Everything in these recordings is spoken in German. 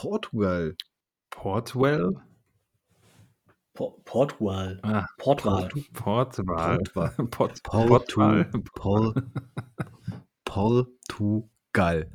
Portugal. Portwell? Po Portugal. Ah, Portugal. Portugal. Portugal. Port Portu- Portugal. Pol Portugal.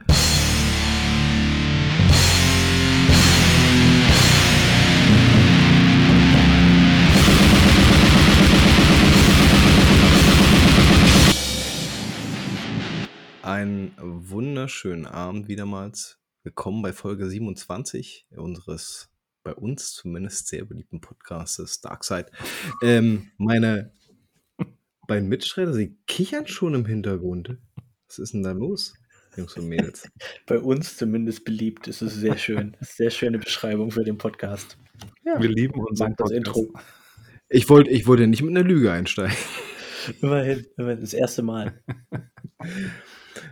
Einen wunderschönen Abend wiedermals. Willkommen bei Folge 27 unseres bei uns zumindest sehr beliebten Podcastes Darkside. Ähm, meine beiden Mitstreiter, sie kichern schon im Hintergrund. Was ist denn da los, Jungs und Mädels? Bei uns zumindest beliebt. Es ist sehr schön. Sehr schöne Beschreibung für den Podcast. Wir lieben unseren mag das Podcast. Intro. Ich wollte ich wollte nicht mit einer Lüge einsteigen. Immerhin, immerhin das erste Mal.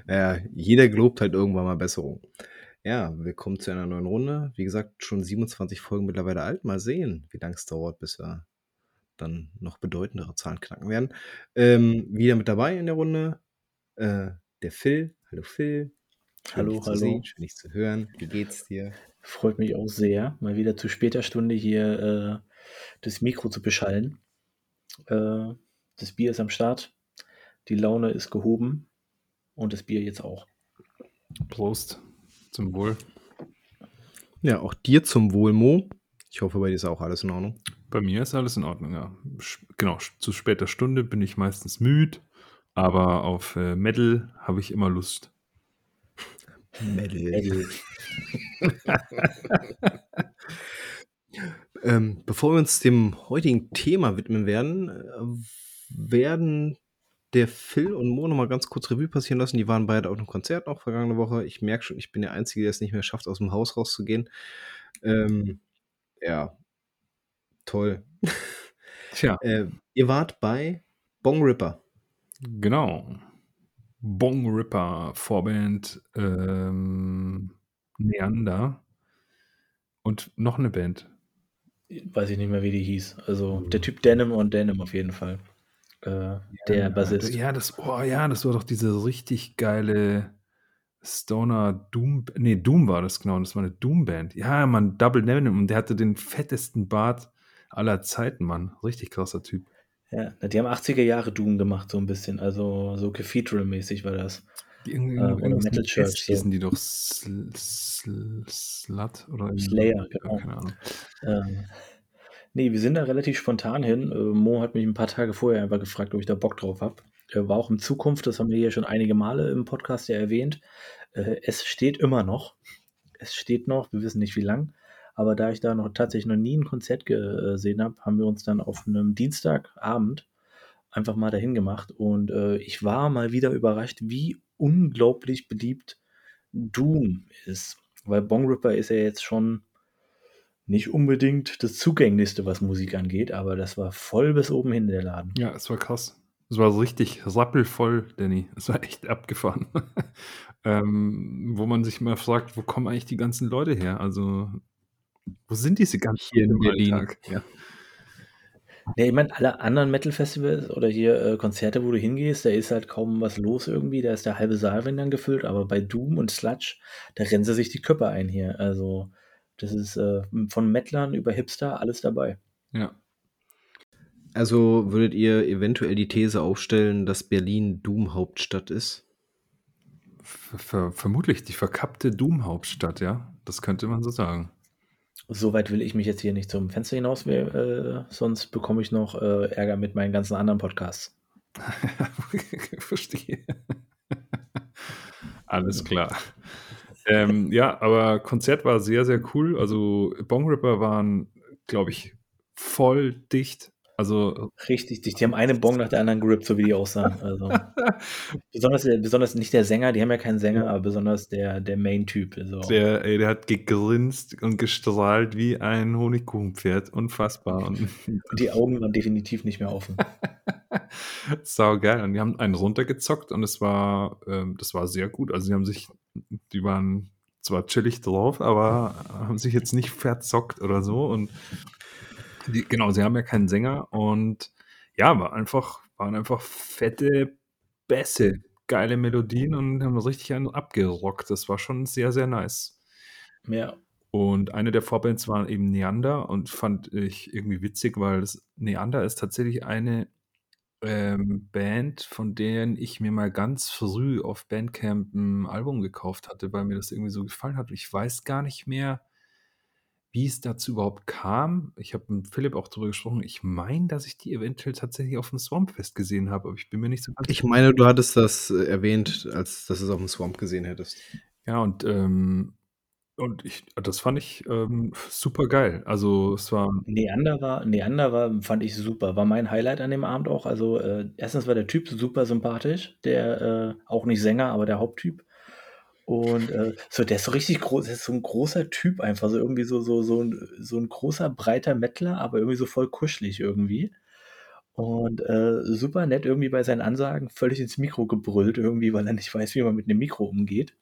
Ja, jeder gelobt halt irgendwann mal Besserung. Ja, willkommen zu einer neuen Runde. Wie gesagt, schon 27 Folgen mittlerweile alt. Mal sehen, wie lange es dauert, bis wir dann noch bedeutendere Zahlen knacken werden. Ähm, wieder mit dabei in der Runde äh, der Phil. Hallo Phil. Schön, Hallo, dich zu hallo. sehen, schön dich zu hören. Wie geht's dir? Freut mich auch sehr, mal wieder zu später Stunde hier äh, das Mikro zu beschallen. Äh, das Bier ist am Start. Die Laune ist gehoben. Und das Bier jetzt auch. Prost. Zum Wohl. Ja, auch dir zum Wohl, Mo. Ich hoffe, bei dir ist auch alles in Ordnung. Bei mir ist alles in Ordnung, ja. Genau, zu später Stunde bin ich meistens müde, aber auf äh, Metal habe ich immer Lust. Metal. Ähm, bevor wir uns dem heutigen Thema widmen werden, äh, werden der Phil und Mo noch mal ganz kurz Revue passieren lassen. Die waren beide auf einem Konzert noch vergangene Woche. Ich merke schon, ich bin der Einzige, der es nicht mehr schafft, aus dem Haus rauszugehen. Ähm, ja, toll. Tja, Äh, ihr wart bei Bong Ripper. genau. Bong Ripper, Vorband, ähm, Neander und noch eine Band. Weiß ich nicht mehr, wie die hieß. Also der Typ Denim und Denim auf jeden Fall. Äh, der Bassist. Ja, das, oh ja, das war doch diese richtig geile Stoner Doom, nee, Doom war das genau, das war eine Doom-Band. Ja, Mann, Double Denim und der hatte den fettesten Bart aller Zeiten, Mann. Richtig krasser Typ. Ja, die haben 80er Jahre Doom gemacht, so ein bisschen. Also so Cathedral-mäßig war das. Die irgendwie, Äh, oder Metal Church, S so. hießen die doch Sl Sl Slut oder Slayer, genau. Keine Ahnung. Ähm, nee, wir sind da relativ spontan hin. Äh, Mo hat mich ein paar Tage vorher einfach gefragt, ob ich da Bock drauf habe. Äh, war auch in Zukunft, das haben wir hier schon einige Male im Podcast ja erwähnt. Äh, es steht immer noch. Es steht noch, wir wissen nicht wie lang. Aber da ich da noch tatsächlich noch nie ein Konzert gesehen habe, haben wir uns dann auf einem Dienstagabend einfach mal dahin gemacht. Und ich war mal wieder überrascht, wie unglaublich beliebt Doom ist. Weil Bong Ripper ist ja jetzt schon nicht unbedingt das zugänglichste, was Musik angeht, aber das war voll bis oben hin der Laden. Ja, es war krass. Es war so richtig rappelvoll, Danny. Es war echt abgefahren. ähm, wo man sich mal fragt, wo kommen eigentlich die ganzen Leute her? Also, wo sind diese ganzen Hier in Berlin. Alltag? Ja. Ja, ich meine, alle anderen Metal-Festivals oder hier äh, Konzerte, wo du hingehst, da ist halt kaum was los irgendwie, da ist der halbe Saal wenn dann gefüllt, aber bei Doom und Sludge, da rennen sie sich die Köpfe ein hier. Also, das ist äh, von Metlern über Hipster alles dabei. ja. Also würdet ihr eventuell die These aufstellen, dass Berlin Doom-Hauptstadt ist? Ver ver vermutlich die verkappte Doom-Hauptstadt, ja. Das könnte man so sagen. Soweit will ich mich jetzt hier nicht zum Fenster hinaus, äh, sonst bekomme ich noch äh, Ärger mit meinen ganzen anderen Podcasts. Verstehe. Alles klar. Ähm, ja, aber Konzert war sehr, sehr cool. Also Bong Ripper waren, glaube ich, voll dicht. Also Richtig dicht. Die haben einen Bong nach der anderen gerippt, so wie die aussahen. Also, besonders, besonders nicht der Sänger, die haben ja keinen Sänger, aber besonders der, der Main-Typ. Also, der, ey, der hat gegrinst und gestrahlt wie ein Honigkuchenpferd. Unfassbar. Und die Augen waren definitiv nicht mehr offen. sau geil. Und die haben einen runtergezockt und es war, ähm, das war sehr gut. Also die haben sich, die waren zwar chillig drauf, aber haben sich jetzt nicht verzockt oder so. Und die, genau, sie haben ja keinen Sänger und ja, war einfach, waren einfach fette Bässe, geile Melodien und haben richtig einen abgerockt. Das war schon sehr, sehr nice. Ja. Und eine der Vorbands war eben Neander und fand ich irgendwie witzig, weil das Neander ist tatsächlich eine ähm, Band, von denen ich mir mal ganz früh auf Bandcamp ein Album gekauft hatte, weil mir das irgendwie so gefallen hat. Ich weiß gar nicht mehr, wie es dazu überhaupt kam. Ich habe mit Philipp auch darüber gesprochen. Ich meine, dass ich die eventuell tatsächlich auf dem Swampfest gesehen habe, aber ich bin mir nicht so ganz Ich meine, du hattest das äh, erwähnt, als dass du es auf dem Swamp gesehen hättest. Ja, und ähm, und ich das fand ich, ähm, geil. Also, es war Neander war Neander war fand ich super. War mein Highlight an dem Abend auch. Also, äh, erstens war der Typ super sympathisch, der, äh auch nicht Sänger, aber der Haupttyp. Und, äh, so der ist so richtig groß der ist so ein großer Typ einfach, so irgendwie so so so 'n so 'n großer, breiter Mettler, aber irgendwie so voll kuschelig irgendwie. Und, äh, super nett irgendwie bei seinen Ansagen, völlig ins Mikro gebrüllt irgendwie, weil er nicht weiß, wie man mit 'nem Mikro umgeht.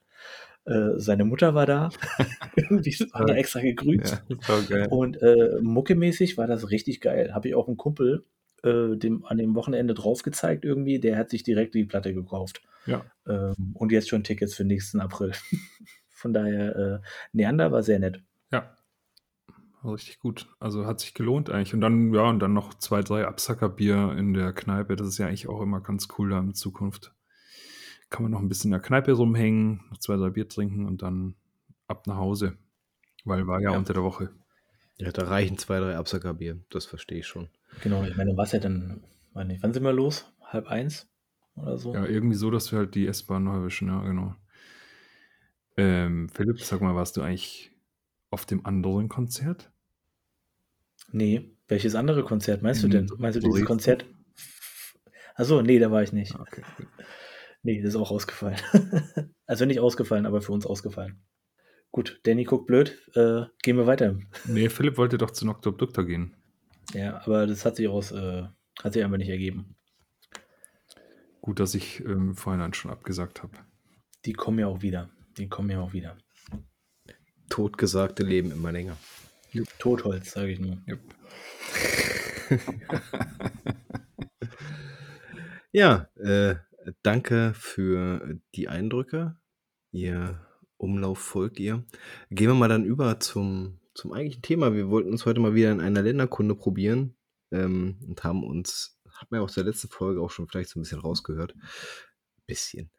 Äh, seine Mutter war da. Irgendwie hat er extra gegrüßt. Ja, und äh, muckemäßig war das richtig geil. Habe ich auch einen Kumpel äh, dem, an dem Wochenende drauf gezeigt irgendwie. Der hat sich direkt die Platte gekauft. Ja. Ähm, und jetzt schon Tickets für nächsten April. Von daher, äh, Neander war sehr nett. Ja. Richtig gut. Also hat sich gelohnt eigentlich. Und dann, ja, und dann noch zwei, drei Absackerbier in der Kneipe. Das ist ja eigentlich auch immer ganz cool da in Zukunft kann man noch ein bisschen in der Kneipe rumhängen, noch zwei, drei Bier trinken und dann ab nach Hause. Weil war ja, ja. unter der Woche. Ja, da reichen zwei, drei Absackerbier. Das verstehe ich schon. Genau, ich meine, was ja dann, meine ich, wann sind wir los? Halb eins oder so? Ja, irgendwie so, dass wir halt die S-Bahn noch erwischen, ja, genau. Ähm, Philipp, sag mal, warst du eigentlich auf dem anderen Konzert? Nee, welches andere Konzert meinst In du denn? Meinst du dieses Konzert? Achso, nee, da war ich nicht. Okay. Nee, das ist auch ausgefallen. also nicht ausgefallen, aber für uns ausgefallen. Gut, Danny guckt blöd. Äh, gehen wir weiter. Nee, Philipp wollte doch zu Nocturne Doktor gehen. Ja, aber das hat sich aus, äh, hat sich einfach nicht ergeben. Gut, dass ich ähm, vorhin schon abgesagt habe. Die kommen ja auch wieder. Die kommen ja auch wieder. Totgesagte leben immer länger. Jupp. Totholz, sage ich nur. Jupp. ja, äh, danke für die Eindrücke. Ihr Umlauf folgt ihr. Gehen wir mal dann über zum, zum eigentlichen Thema. Wir wollten uns heute mal wieder in einer Länderkunde probieren ähm, und haben uns, hat man ja aus der letzten Folge auch schon vielleicht so ein bisschen rausgehört, bisschen,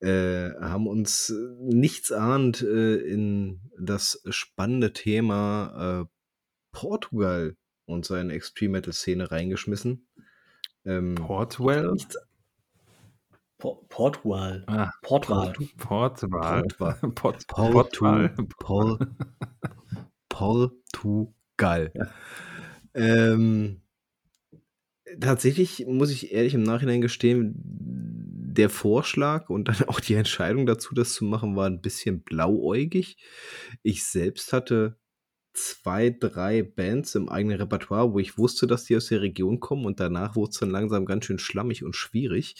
äh, haben uns nichts ahnt äh, in das spannende Thema äh, Portugal und seine Extreme Metal Szene reingeschmissen. Ähm, Portugal? Nichts, Portugal. Ah, Portugal. Portugal. Portugal. Portugal. Ja. Ähm, tatsächlich muss ich ehrlich im Nachhinein gestehen, der Vorschlag und dann auch die Entscheidung dazu, das zu machen, war ein bisschen blauäugig. Ich selbst hatte zwei, drei Bands im eigenen Repertoire, wo ich wusste, dass die aus der Region kommen und danach wurde es dann langsam ganz schön schlammig und schwierig.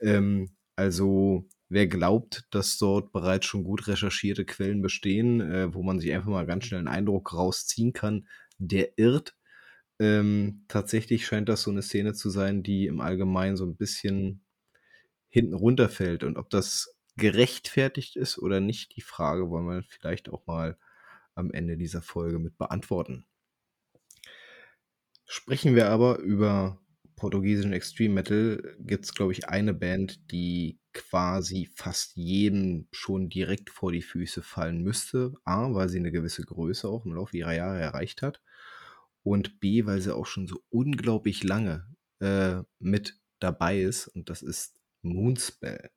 Ähm, also wer glaubt, dass dort bereits schon gut recherchierte Quellen bestehen, äh, wo man sich einfach mal ganz schnell einen Eindruck rausziehen kann, der irrt. Ähm, tatsächlich scheint das so eine Szene zu sein, die im Allgemeinen so ein bisschen hinten runterfällt. Und ob das gerechtfertigt ist oder nicht, die Frage wollen wir vielleicht auch mal am Ende dieser Folge mit beantworten. Sprechen wir aber über portugiesischen Extreme Metal, gibt es, glaube ich, eine Band, die quasi fast jedem schon direkt vor die Füße fallen müsste. A, weil sie eine gewisse Größe auch im Laufe ihrer Jahre erreicht hat. Und B, weil sie auch schon so unglaublich lange äh, mit dabei ist. Und das ist Moonspell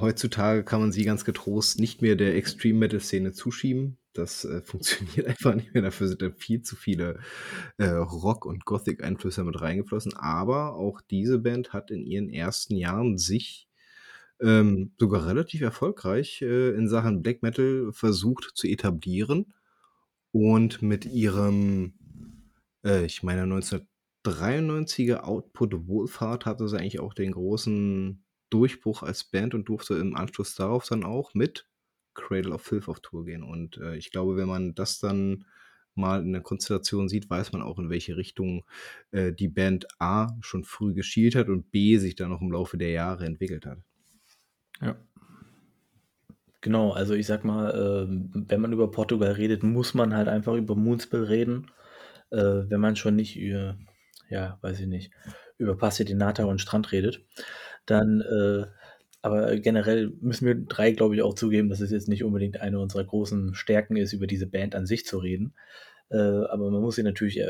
heutzutage kann man sie ganz getrost nicht mehr der Extreme Metal Szene zuschieben. Das äh, funktioniert einfach nicht mehr. Dafür sind da viel zu viele äh, Rock- und Gothic-Einflüsse mit reingeflossen. Aber auch diese Band hat in ihren ersten Jahren sich ähm, sogar relativ erfolgreich äh, in Sachen Black Metal versucht zu etablieren. Und mit ihrem, äh, ich meine, 1993er Output Wohlfahrt hatte sie eigentlich auch den großen Durchbruch als Band und durfte im Anschluss darauf dann auch mit Cradle of Filth auf Tour gehen. Und äh, ich glaube, wenn man das dann mal in der Konstellation sieht, weiß man auch, in welche Richtung äh, die Band A schon früh geschielt hat und B sich dann noch im Laufe der Jahre entwickelt hat. Ja. Genau, also ich sag mal, ähm, wenn man über Portugal redet, muss man halt einfach über Moonspell reden. Äh, wenn man schon nicht über, ja, weiß ich nicht, über Passi de Nata und Strand redet, dann, äh, aber generell müssen wir drei, glaube ich, auch zugeben, dass es jetzt nicht unbedingt eine unserer großen Stärken ist, über diese Band an sich zu reden. Äh, aber man muss sie natürlich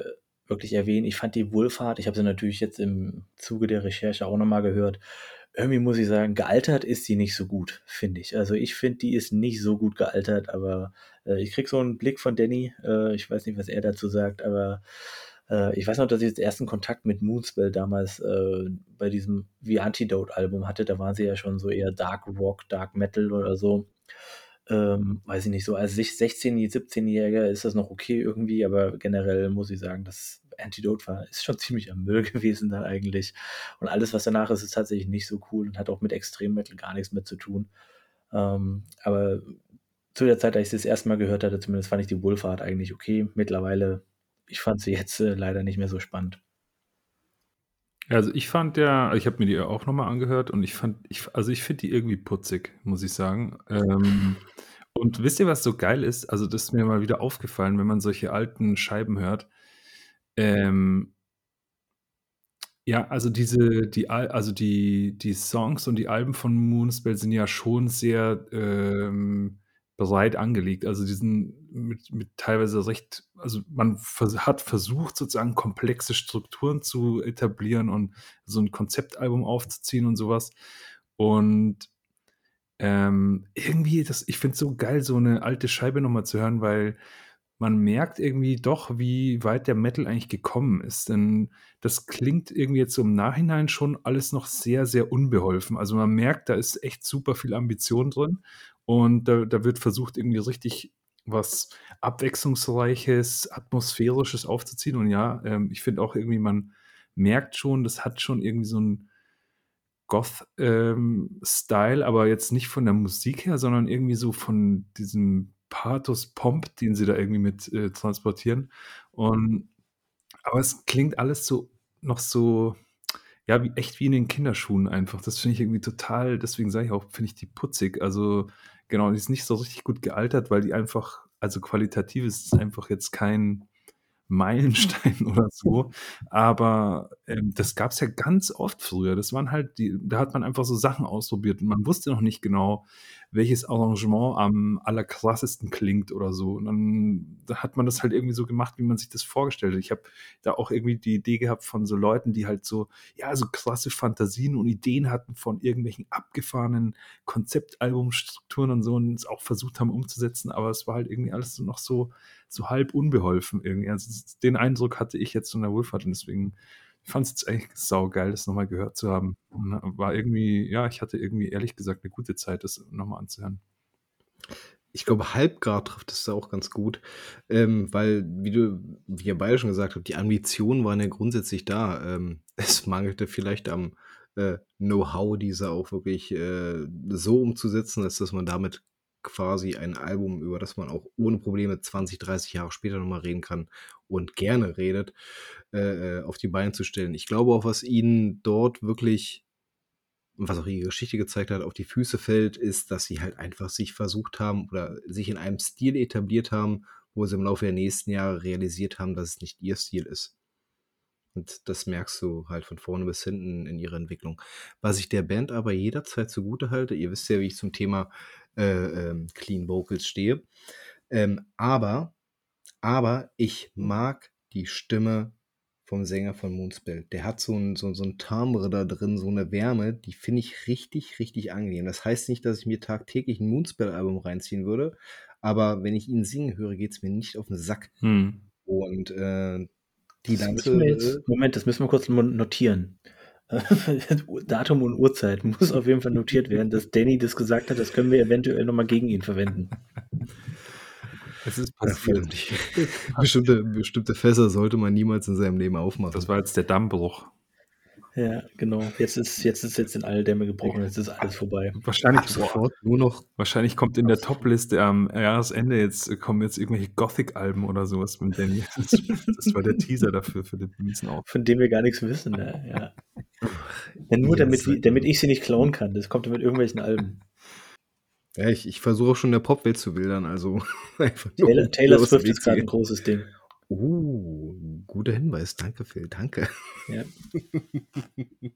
wirklich erwähnen. Ich fand die Wohlfahrt, ich habe sie natürlich jetzt im Zuge der Recherche auch nochmal gehört. Irgendwie muss ich sagen, gealtert ist sie nicht so gut, finde ich. Also ich finde, die ist nicht so gut gealtert, aber äh, ich krieg so einen Blick von Danny. Äh, ich weiß nicht, was er dazu sagt, aber äh, ich weiß noch, dass ich jetzt ersten Kontakt mit Moonspell damals äh, bei diesem The Antidote-Album hatte. Da waren sie ja schon so eher Dark Rock, Dark Metal oder so. Ähm, weiß ich nicht, so als 16-, 17-Jähriger ist das noch okay irgendwie, aber generell muss ich sagen, das Antidote war, ist schon ziemlich am Müll gewesen da eigentlich. Und alles, was danach ist, ist tatsächlich nicht so cool und hat auch mit Extremmetal gar nichts mehr zu tun. Ähm, aber zu der Zeit, als ich das erste Mal gehört hatte, zumindest fand ich die Wohlfahrt eigentlich okay. Mittlerweile, ich fand sie jetzt äh, leider nicht mehr so spannend. Also ich fand ja, ich habe mir die auch nochmal angehört und ich fand, ich, also ich finde die irgendwie putzig, muss ich sagen. Ähm, und wisst ihr, was so geil ist? Also das ist mir mal wieder aufgefallen, wenn man solche alten Scheiben hört. Ähm, ja, also diese, die, also die, die Songs und die Alben von Moonspell sind ja schon sehr ähm, breit angelegt. Also die sind mit, mit teilweise recht, also man vers hat versucht, sozusagen komplexe Strukturen zu etablieren und so ein Konzeptalbum aufzuziehen und sowas. Und ähm, irgendwie, das, ich finde es so geil, so eine alte Scheibe nochmal zu hören, weil man merkt irgendwie doch, wie weit der Metal eigentlich gekommen ist. Denn das klingt irgendwie jetzt so im Nachhinein schon alles noch sehr, sehr unbeholfen. Also man merkt, da ist echt super viel Ambition drin und da, da wird versucht, irgendwie richtig was Abwechslungsreiches, Atmosphärisches aufzuziehen. Und ja, ähm, ich finde auch irgendwie, man merkt schon, das hat schon irgendwie so ein Goth-Style, ähm, aber jetzt nicht von der Musik her, sondern irgendwie so von diesem Pathos-Pomp, den sie da irgendwie mit äh, transportieren. Und aber es klingt alles so noch so, ja, wie, echt wie in den Kinderschuhen einfach. Das finde ich irgendwie total, deswegen sage ich auch, finde ich die putzig. Also genau, die ist nicht so richtig gut gealtert, weil die einfach, also qualitativ ist es einfach jetzt kein Meilenstein oder so. Aber ähm, das gab es ja ganz oft früher. Das waren halt die, da hat man einfach so Sachen ausprobiert und man wusste noch nicht genau, welches Arrangement am allerkrassesten klingt oder so. Und dann da hat man das halt irgendwie so gemacht, wie man sich das vorgestellt hat. Ich habe da auch irgendwie die Idee gehabt von so Leuten, die halt so, ja, so krasse Fantasien und Ideen hatten von irgendwelchen abgefahrenen Konzeptalbumstrukturen und so und es auch versucht haben umzusetzen, aber es war halt irgendwie alles noch so, so halb unbeholfen irgendwie. Also den Eindruck hatte ich jetzt von der Wohlfahrt und deswegen ich fand es jetzt eigentlich saugeil, das nochmal gehört zu haben. Äh, war irgendwie, ja, ich hatte irgendwie ehrlich gesagt eine gute Zeit, das nochmal anzuhören. Ich glaube, Halbgrad trifft es da auch ganz gut, ähm, weil, wie du, wie ihr beide schon gesagt habt, die Ambitionen waren ja grundsätzlich da. Ähm, es mangelte vielleicht am äh, Know-how, diese auch wirklich äh, so umzusetzen, dass, dass man damit quasi ein Album, über das man auch ohne Probleme 20, 30 Jahre später nochmal reden kann und gerne redet, äh, äh, auf die Beine zu stellen. Ich glaube auch, was ihnen dort wirklich, was auch ihre Geschichte gezeigt hat, auf die Füße fällt, ist, dass sie halt einfach sich versucht haben oder sich in einem Stil etabliert haben, wo sie im Laufe der nächsten Jahre realisiert haben, dass es nicht ihr Stil ist. Und das merkst du halt von vorne bis hinten in ihrer Entwicklung. Was ich der Band aber jederzeit zugute halte, ihr wisst ja, wie ich zum Thema äh, ähm, Clean Vocals stehe. Ähm, aber, aber ich mag die Stimme vom Sänger von Moonspell. Der hat so ein, so, so ein Timbre da drin, so eine Wärme, die finde ich richtig, richtig angenehm. Das heißt nicht, dass ich mir tagtäglich ein Moonspell-Album reinziehen würde, aber wenn ich ihn singen höre, geht es mir nicht auf den Sack. Hm. Und äh, die ganze. Jetzt, Moment, das müssen wir kurz notieren. Datum und Uhrzeit muss auf jeden Fall notiert werden, dass Danny das gesagt hat. Das können wir eventuell nochmal gegen ihn verwenden. Es ist passiert. bestimmte, bestimmte Fässer sollte man niemals in seinem Leben aufmachen. Das war jetzt der Dammbruch. Ja, genau. Jetzt ist jetzt ist jetzt in alle Dämme gebrochen, jetzt ist alles vorbei. Wahrscheinlich sofort nur noch. Wahrscheinlich kommt in der Top-Liste am Jahresende jetzt kommen jetzt irgendwelche Gothic-Alben oder sowas mit Danny. Das, das, war der Teaser dafür für den nächsten Auftritt. Von dem wir gar nichts wissen, ne? ja. ja nur damit, damit ich sie nicht klauen kann. Das kommt mit irgendwelchen Alben. Ja, ich, ich versuche auch schon der Popwelt zu bildern, also Taylor, Taylor Swift ist gerade ein großes Ding. Uh, guter Hinweis. Danke, Phil. Danke. Ja.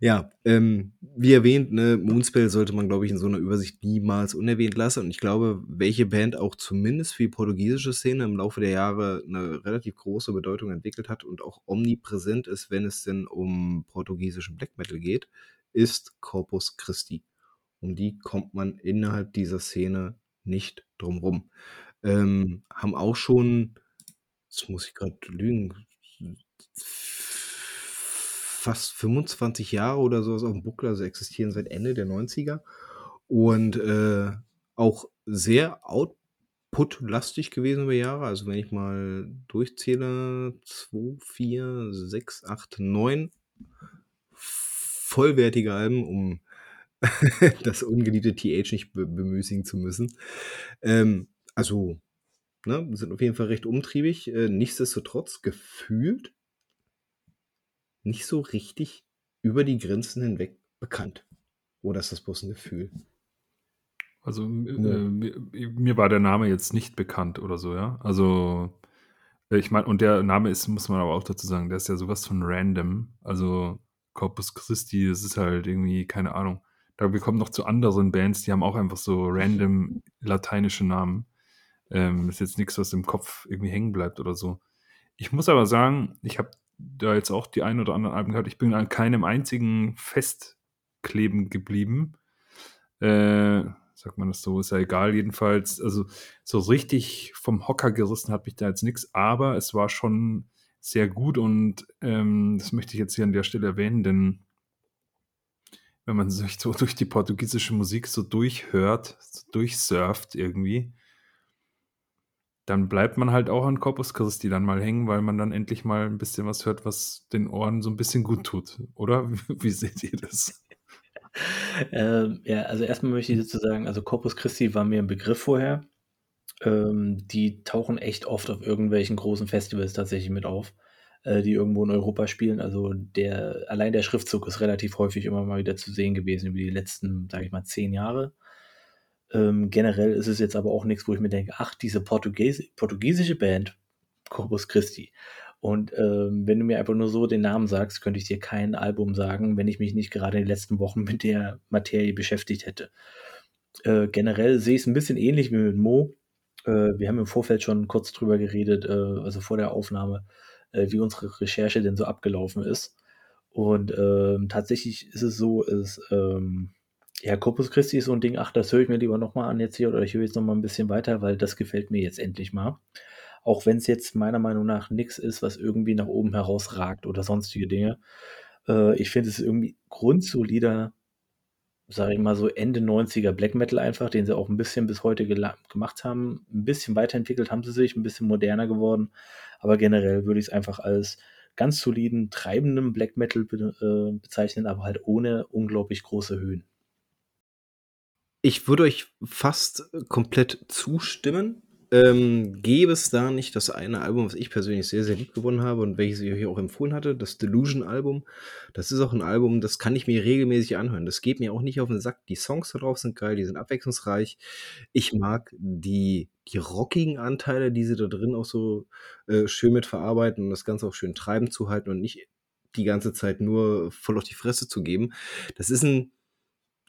Ja, ähm, wie erwähnt, ne, Moonspell sollte man, glaube ich, in so einer Übersicht niemals unerwähnt lassen. Und ich glaube, welche Band auch zumindest für die portugiesische Szene im Laufe der Jahre eine relativ große Bedeutung entwickelt hat und auch omnipräsent ist, wenn es denn um portugiesischen Black Metal geht, ist Corpus Christi. Um die kommt man innerhalb dieser Szene nicht drumrum. Ähm, haben auch schon, jetzt muss ich gerade lügen, fast 25 Jahre oder sowas auf dem Buckel, also existieren seit Ende der 90er und äh, auch sehr output-lastig gewesen über Jahre. Also wenn ich mal durchzähle, 2, 4, 6, 8, 9 vollwertige Alben, um das ungeliebte TH nicht be bemüßigen zu müssen. Ähm, also, ne, sind auf jeden Fall recht umtriebig. Äh, nichtsdestotrotz gefühlt nicht so richtig über die Grenzen hinweg bekannt. Oder ist das bloß ein Gefühl? Also Ja. äh, mir, mir war der Name jetzt nicht bekannt oder so, ja. Also äh, ich meine, und der Name ist, muss man aber auch dazu sagen, der ist ja sowas von random. Also Corpus Christi, das ist halt irgendwie, keine Ahnung. Da wir kommen noch zu anderen Bands, die haben auch einfach so random lateinische Namen. Ähm, ist jetzt nichts, was im Kopf irgendwie hängen bleibt oder so. Ich muss aber sagen, ich habe da jetzt auch die ein oder anderen Alben gehabt. Ich bin an keinem einzigen Fest kleben geblieben. Äh, sagt man das so, ist ja egal, jedenfalls. Also, so richtig vom Hocker gerissen hat mich da jetzt nichts, aber es war schon sehr gut und ähm, das möchte ich jetzt hier an der Stelle erwähnen, denn wenn man sich so durch die portugiesische Musik so durchhört, so durchsurft irgendwie, dann bleibt man halt auch an Corpus Christi dann mal hängen, weil man dann endlich mal ein bisschen was hört, was den Ohren so ein bisschen gut tut, oder? Wie seht ihr das? Ähm, ja, also erstmal möchte ich dazu sagen, also Corpus Christi war mir ein Begriff vorher. Ähm, die tauchen echt oft auf irgendwelchen großen Festivals tatsächlich mit auf, äh, die irgendwo in Europa spielen. Also der, allein der Schriftzug ist relativ häufig immer mal wieder zu sehen gewesen über die letzten, sage ich mal, zehn Jahre. Ähm, generell ist es jetzt aber auch nichts, wo ich mir denke, ach, diese Portugies portugiesische Band, Corpus Christi. Und ähm, wenn du mir einfach nur so den Namen sagst, könnte ich dir kein Album sagen, wenn ich mich nicht gerade in den letzten Wochen mit der Materie beschäftigt hätte. Äh, generell sehe ich es ein bisschen ähnlich wie mit Mo. Äh, wir haben im Vorfeld schon kurz drüber geredet, äh, also vor der Aufnahme, äh, wie unsere Recherche denn so abgelaufen ist. Und ähm, tatsächlich ist es so, ist, ähm, ja, Corpus Christi ist so ein Ding, ach, das höre ich mir lieber nochmal an jetzt hier oder ich höre jetzt nochmal ein bisschen weiter, weil das gefällt mir jetzt endlich mal. Auch wenn es jetzt meiner Meinung nach nichts ist, was irgendwie nach oben herausragt oder sonstige Dinge. Äh, ich finde es irgendwie grundsolider, sage ich mal so Ende 90er Black Metal einfach, den sie auch ein bisschen bis heute gemacht haben. Ein bisschen weiterentwickelt haben sie sich, ein bisschen moderner geworden. Aber generell würde ich es einfach als ganz soliden, treibenden Black Metal be äh, bezeichnen, aber halt ohne unglaublich große Höhen. Ich würde euch fast komplett zustimmen. Ähm, gäbe es da nicht das eine Album, was ich persönlich sehr, sehr lieb gewonnen habe und welches ich euch auch empfohlen hatte, das Delusion-Album. Das ist auch ein Album, das kann ich mir regelmäßig anhören. Das geht mir auch nicht auf den Sack. Die Songs da drauf sind geil, die sind abwechslungsreich. Ich mag die, die rockigen Anteile, die sie da drin auch so äh, schön mit verarbeiten und das Ganze auch schön treiben zu halten und nicht die ganze Zeit nur voll auf die Fresse zu geben. Das ist ein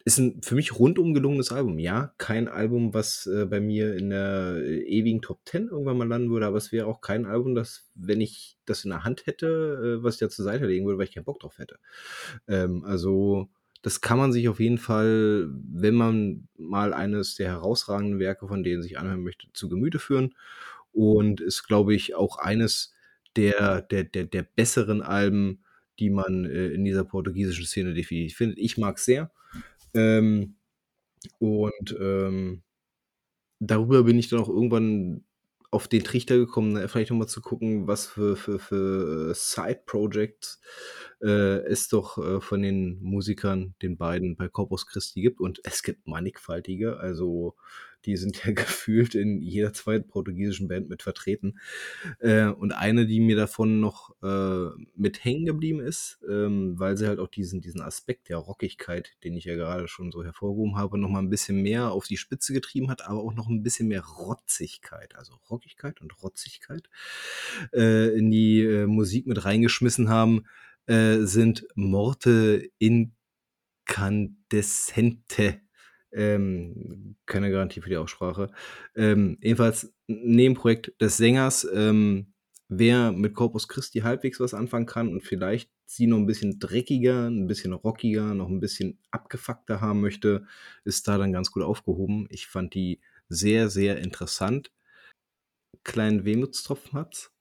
ist ein für mich rundum gelungenes Album. Ja, kein Album, was äh, bei mir in der äh, ewigen Top 10 irgendwann mal landen würde, aber es wäre auch kein Album, das, wenn ich das in der Hand hätte, äh, was ich da zur Seite legen würde, weil ich keinen Bock drauf hätte. Ähm, also, das kann man sich auf jeden Fall, wenn man mal eines der herausragenden Werke von denen sich anhören möchte, zu Gemüte führen. Und ist, glaube ich, auch eines der, der, der, der besseren Alben, die man äh, in dieser portugiesischen Szene definitiv findet. Ich mag es sehr. Ähm, und ähm, darüber bin ich dann auch irgendwann auf den Trichter gekommen, ne, vielleicht nochmal zu gucken, was für, für, für Side-Projects äh, es doch äh, von den Musikern, den beiden bei Corpus Christi gibt. Und es gibt mannigfaltige. Also Die sind ja gefühlt in jeder zweiten portugiesischen Band mit vertreten. Äh, und eine, die mir davon noch äh, mit hängen geblieben ist, ähm, weil sie halt auch diesen, diesen Aspekt der Rockigkeit, den ich ja gerade schon so hervorgehoben habe, noch mal ein bisschen mehr auf die Spitze getrieben hat, aber auch noch ein bisschen mehr Rotzigkeit, also Rockigkeit und Rotzigkeit, äh, in die äh, Musik mit reingeschmissen haben, äh, sind Morte Incandescente. Ähm, keine Garantie für die Aussprache. Ähm, jedenfalls Nebenprojekt des Sängers. Ähm, wer mit Corpus Christi halbwegs was anfangen kann und vielleicht sie noch ein bisschen dreckiger, ein bisschen rockiger, noch ein bisschen abgefuckter haben möchte, ist da dann ganz gut aufgehoben. Ich fand die sehr, sehr interessant. Kleinen Wehmutstropfen hat's.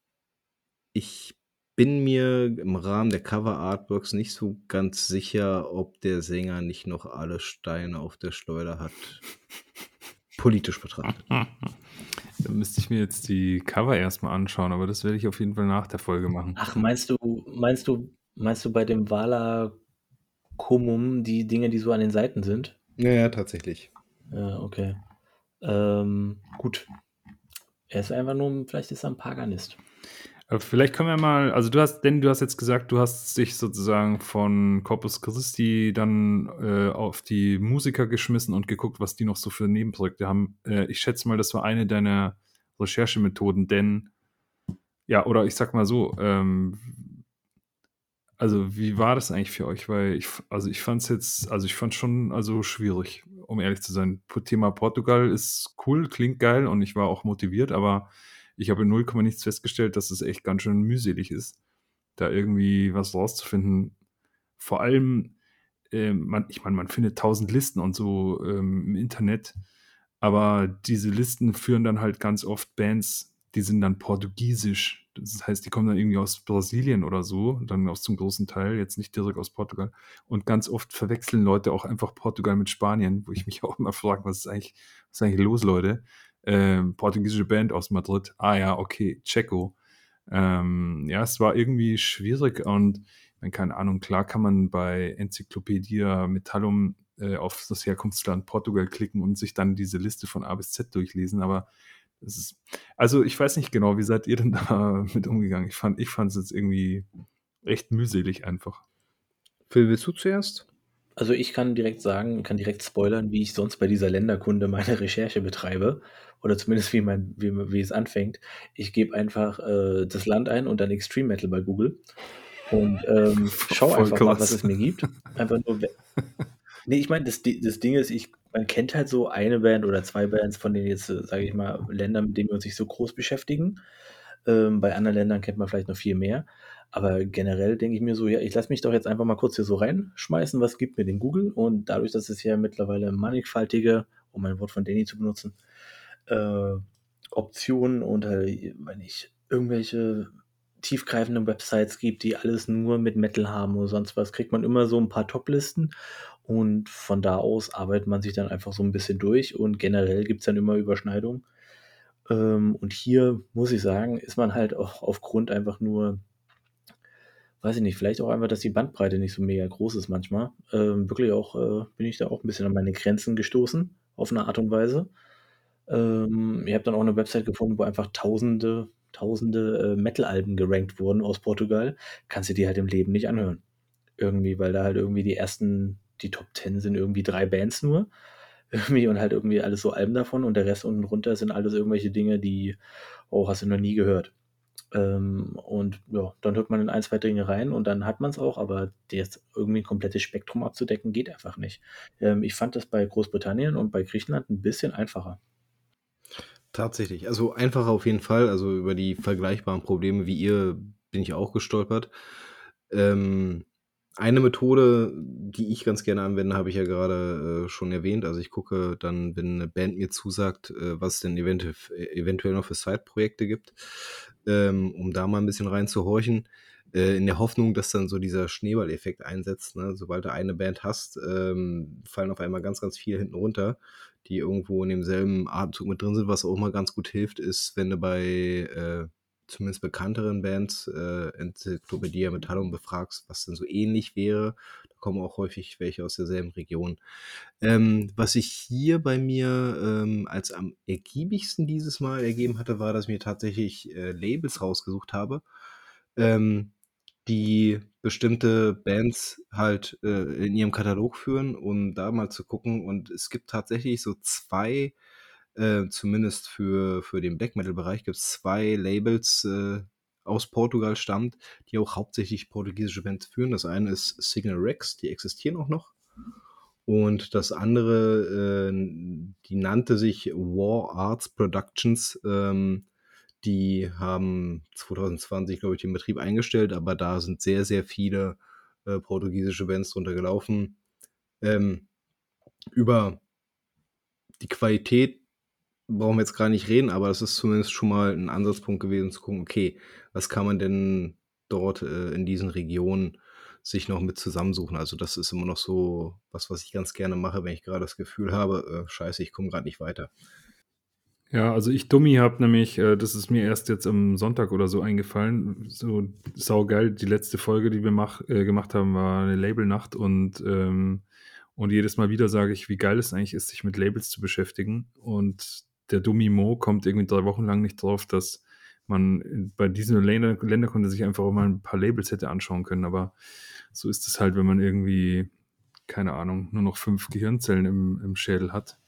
Ich bin mir im Rahmen der Cover-Artworks nicht so ganz sicher, ob der Sänger nicht noch alle Steine auf der Schleuder hat. Politisch betrachtet. Da müsste ich mir jetzt die Cover erstmal anschauen, aber das werde ich auf jeden Fall nach der Folge machen. Ach, meinst du, meinst du, meinst du bei dem Vala Comum die Dinge, die so an den Seiten sind? Ja, ja, tatsächlich. Ja, okay. Ähm, gut. Er ist einfach nur, vielleicht ist er ein Paganist. Aber vielleicht können wir mal, also du hast, denn du hast jetzt gesagt, du hast dich sozusagen von Corpus Christi dann äh, auf die Musiker geschmissen und geguckt, was die noch so für Nebenprojekte haben. Äh, ich schätze mal, das war eine deiner Recherchemethoden, denn ja, oder ich sag mal so, ähm, also wie war das eigentlich für euch? Weil ich, also ich fand es jetzt, also ich fand schon also schwierig, um ehrlich zu sein. Thema Portugal ist cool, klingt geil und ich war auch motiviert, aber ich habe in 0, nichts festgestellt, dass es echt ganz schön mühselig ist, da irgendwie was rauszufinden. Vor allem, äh, man, ich meine, man findet tausend Listen und so ähm, im Internet, aber diese Listen führen dann halt ganz oft Bands, die sind dann portugiesisch. Das heißt, die kommen dann irgendwie aus Brasilien oder so, dann aus zum großen Teil, jetzt nicht direkt aus Portugal. Und ganz oft verwechseln Leute auch einfach Portugal mit Spanien, wo ich mich auch immer frage, was was ist eigentlich los, Leute? Ähm, portugiesische Band aus Madrid. Ah ja, okay, Checo. Ähm, ja, es war irgendwie schwierig und wenn keine Ahnung, klar kann man bei Enzyklopädie Metallum äh, auf das Herkunftsland Portugal klicken und sich dann diese Liste von A bis Z durchlesen, aber es ist, also ich weiß nicht genau, wie seid ihr denn da mit umgegangen? Ich fand, ich fand es jetzt irgendwie echt mühselig einfach. Phil, willst du zuerst? Also ich kann direkt sagen, kann direkt spoilern, wie ich sonst bei dieser Länderkunde meine Recherche betreibe oder zumindest wie, mein, wie, wie es anfängt. Ich gebe einfach äh, das Land ein und dann Extreme Metal bei Google und ähm, schau einfach mal, was es mir gibt. Einfach nur. Nee, ich meine, das, das Ding ist, ich, man kennt halt so eine Band oder zwei Bands von denen jetzt, äh, sage ich mal, Ländern, mit denen wir uns nicht so groß beschäftigen. Ähm, bei anderen Ländern kennt man vielleicht noch viel mehr. Aber generell denke ich mir so, ja, ich lasse mich doch jetzt einfach mal kurz hier so reinschmeißen, was gibt mir den Google? Und dadurch, dass es ja mittlerweile mannigfaltige, um ein Wort von Danny zu benutzen, äh, Optionen und halt, wenn ich irgendwelche tiefgreifenden Websites gibt, die alles nur mit Metal haben oder sonst was, kriegt man immer so ein paar Top-Listen und von da aus arbeitet man sich dann einfach so ein bisschen durch und generell gibt es dann immer Überschneidungen. Ähm, und hier muss ich sagen, ist man halt auch aufgrund einfach nur, weiß ich nicht, vielleicht auch einfach, dass die Bandbreite nicht so mega groß ist manchmal. Ähm, wirklich auch, äh, bin ich da auch ein bisschen an meine Grenzen gestoßen, auf eine Art und Weise. Ähm, ihr habt dann auch eine Website gefunden, wo einfach tausende, tausende äh, Metal-Alben gerankt wurden aus Portugal. Kannst du dir halt im Leben nicht anhören. Irgendwie, weil da halt irgendwie die ersten, die Top 10 sind irgendwie drei Bands nur. Irgendwie und halt irgendwie alles so Alben davon und der Rest unten runter sind alles irgendwelche Dinge, die, oh, hast du noch nie gehört. Ähm, und ja, dann hört man in ein, zwei Dinge rein und dann hat man es auch, aber jetzt irgendwie ein komplettes Spektrum abzudecken, geht einfach nicht. Ähm, ich fand das bei Großbritannien und bei Griechenland ein bisschen einfacher. Tatsächlich. Also einfacher auf jeden Fall. Also über die vergleichbaren Probleme wie ihr bin ich auch gestolpert. Ähm, eine Methode, die ich ganz gerne anwende, habe ich ja gerade äh, schon erwähnt. Also ich gucke dann, wenn eine Band mir zusagt, äh, was es denn eventuell, eventuell noch für Side-Projekte gibt, ähm, um da mal ein bisschen reinzuhorchen, äh, in der Hoffnung, dass dann so dieser Schneeballeffekt einsetzt. Ne? Sobald du eine Band hast, ähm, fallen auf einmal ganz, ganz viele hinten runter die irgendwo in demselben Atemzug mit drin sind. Was auch mal ganz gut hilft, ist, wenn du bei äh, zumindest bekannteren Bands, äh, Enzyklopädie Metallum befragst, was denn so ähnlich wäre, da kommen auch häufig welche aus derselben Region. Ähm, was sich hier bei mir ähm, als am ergiebigsten dieses Mal ergeben hatte, war, dass ich mir tatsächlich äh, Labels rausgesucht habe, ähm, die bestimmte Bands halt äh, in ihrem Katalog führen, um da mal zu gucken. Und es gibt tatsächlich so zwei, äh, zumindest für, für den Black Metal-Bereich, gibt es zwei Labels äh, aus Portugal stammt, die auch hauptsächlich portugiesische Bands führen. Das eine ist Signal Rex, die existieren auch noch. Und das andere, äh, die nannte sich War Arts Productions. Ähm, die haben 2020, glaube ich, den Betrieb eingestellt, aber da sind sehr, sehr viele äh, portugiesische Bands drunter gelaufen. Ähm, über die Qualität brauchen wir jetzt gar nicht reden, aber das ist zumindest schon mal ein Ansatzpunkt gewesen zu gucken, okay, was kann man denn dort äh, in diesen Regionen sich noch mit zusammensuchen. Also das ist immer noch so was, was ich ganz gerne mache, wenn ich gerade das Gefühl habe, äh, scheiße, ich komme gerade nicht weiter. Ja, also ich Dummi habe nämlich, äh, das ist mir erst jetzt am Sonntag oder so eingefallen, so saugeil, die letzte Folge, die wir mach, äh, gemacht haben, war eine Labelnacht und, ähm, und jedes Mal wieder sage ich, wie geil es eigentlich ist, sich mit Labels zu beschäftigen und der Dummi Mo kommt irgendwie drei Wochen lang nicht drauf, dass man bei diesen Länder, Länder konnte sich einfach auch mal ein paar Labels hätte anschauen können, aber so ist es halt, wenn man irgendwie, keine Ahnung, nur noch fünf Gehirnzellen im, im Schädel hat,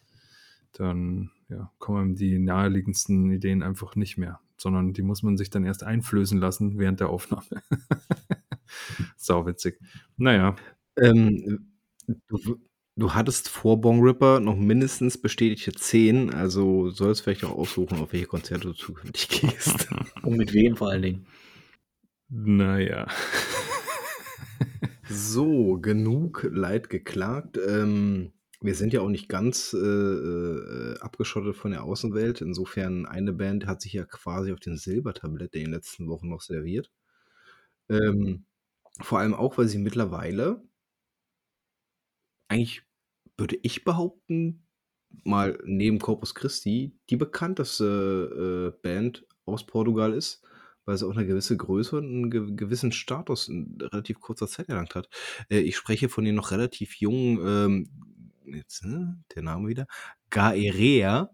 dann ja, kommen die naheliegendsten Ideen einfach nicht mehr, sondern die muss man sich dann erst einflößen lassen während der Aufnahme. Sau witzig. Naja. Ähm, du, hattest vor Bong Ripper noch mindestens bestätigte zehn, also sollst vielleicht auch aussuchen, auf welche Konzerte du zukünftig gehst. Und mit wem vor allen Dingen. Naja. so, genug Leid geklagt. Ähm, wir sind ja auch nicht ganz äh, äh, abgeschottet von der Außenwelt. Insofern, eine Band hat sich ja quasi auf den Silbertablett in den letzten Wochen noch serviert. Ähm, vor allem auch, weil sie mittlerweile eigentlich, würde ich behaupten, mal neben Corpus Christi die bekannteste äh, Band aus Portugal ist, weil sie auch eine gewisse Größe und einen ge gewissen Status in relativ kurzer Zeit erlangt hat. Äh, ich spreche von den noch relativ jungen ähm, jetzt, ne, der Name wieder, Gaerea,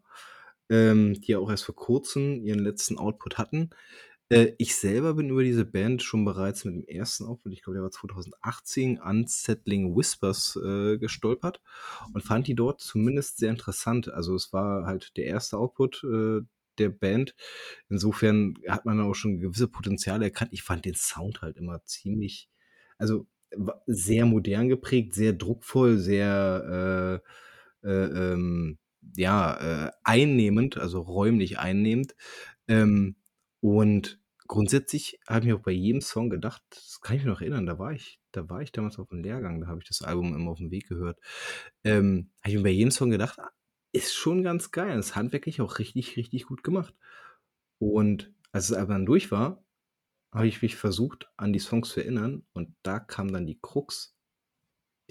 ähm, die ja auch erst vor kurzem ihren letzten Output hatten. Äh, ich selber bin über diese Band schon bereits mit dem ersten Output, ich glaube, der war 2018, Unsettling Whispers äh, gestolpert und fand die dort zumindest sehr interessant. Also es war halt der erste Output äh, der Band. Insofern hat man auch schon gewisse Potenziale erkannt. Ich fand den Sound halt immer ziemlich, also sehr modern geprägt, sehr druckvoll, sehr äh, äh, ähm, ja, äh, einnehmend, also räumlich einnehmend. Ähm, und grundsätzlich habe ich mir auch bei jedem Song gedacht, das kann ich mir noch erinnern, da war ich, da war ich damals auf dem Lehrgang, da habe ich das Album immer auf dem Weg gehört. Ähm, habe ich mir bei jedem Song gedacht, ah, ist schon ganz geil, ist handwerklich auch richtig, richtig gut gemacht. Und als es aber dann durch war, habe ich mich versucht, an die Songs zu erinnern und da kam dann die Krux.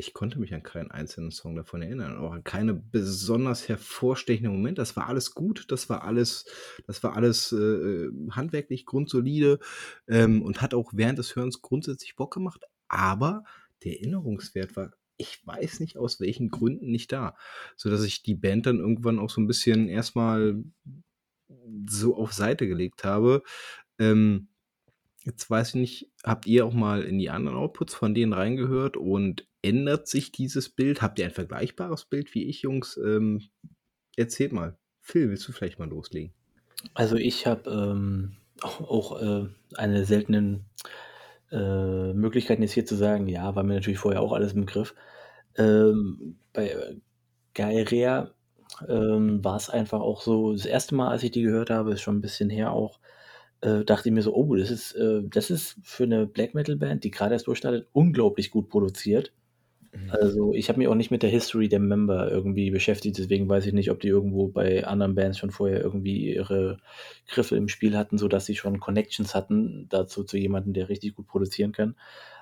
Ich konnte mich an keinen einzelnen Song davon erinnern, auch an keine besonders hervorstechenden Momente. Das war alles gut, das war alles, das war alles äh, handwerklich grundsolide ähm, und hat auch während des Hörens grundsätzlich Bock gemacht. Aber der Erinnerungswert war, ich weiß nicht aus welchen Gründen nicht da, so dass ich die Band dann irgendwann auch so ein bisschen erstmal so auf Seite gelegt habe. Ähm, Jetzt weiß ich nicht, habt ihr auch mal in die anderen Outputs von denen reingehört und ändert sich dieses Bild? Habt ihr ein vergleichbares Bild wie ich, Jungs? Ähm, erzählt mal. Phil, willst du vielleicht mal loslegen? Also ich habe ähm, auch, äh, eine seltene äh, Möglichkeit, jetzt hier zu sagen, ja, war mir natürlich vorher auch alles im Griff. Ähm, bei Gaerea ähm, war es einfach auch so, das erste Mal, als ich die gehört habe, ist schon ein bisschen her auch, äh, dachte ich mir so, oh, das ist, äh, das ist für eine Black Metal Band, die gerade erst durchstartet, unglaublich gut produziert. Mhm. Also ich habe mich auch nicht mit der History der Member irgendwie beschäftigt, deswegen weiß ich nicht, ob die irgendwo bei anderen Bands schon vorher irgendwie ihre Griffe im Spiel hatten, sodass sie schon Connections hatten dazu zu jemandem, der richtig gut produzieren kann.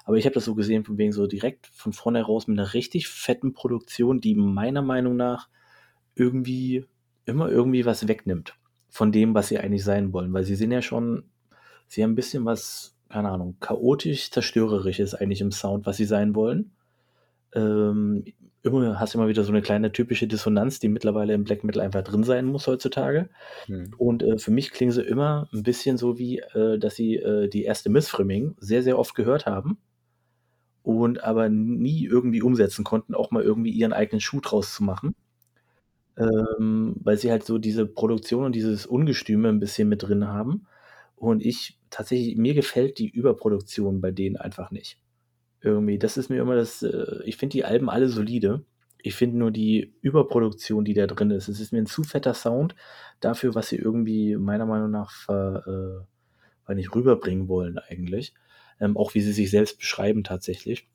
Aber ich habe das so gesehen, von wegen so direkt von vorne raus mit einer richtig fetten Produktion, die meiner Meinung nach irgendwie immer irgendwie was wegnimmt von dem, was sie eigentlich sein wollen. Weil sie sind ja schon Sie haben ein bisschen was, keine Ahnung, chaotisch zerstörerisches eigentlich im Sound, was sie sein wollen. Ähm, immer hast du immer wieder so eine kleine typische Dissonanz, die mittlerweile im Black Metal einfach drin sein muss heutzutage. Hm. Und äh, für mich klingen sie immer ein bisschen so wie, äh, dass sie äh, die erste Missfrimming sehr, sehr oft gehört haben und aber nie irgendwie umsetzen konnten, auch mal irgendwie ihren eigenen Schuh draus zu machen. Ähm, weil sie halt so diese Produktion und dieses Ungestüme ein bisschen mit drin haben. Und ich tatsächlich, mir gefällt die Überproduktion bei denen einfach nicht. Irgendwie, das ist mir immer das, äh, ich finde die Alben alle solide. Ich finde nur die Überproduktion, die da drin ist. Es ist mir ein zu fetter Sound dafür, was sie irgendwie meiner Meinung nach ver, äh, nicht rüberbringen wollen eigentlich. Ähm, auch wie sie sich selbst beschreiben tatsächlich.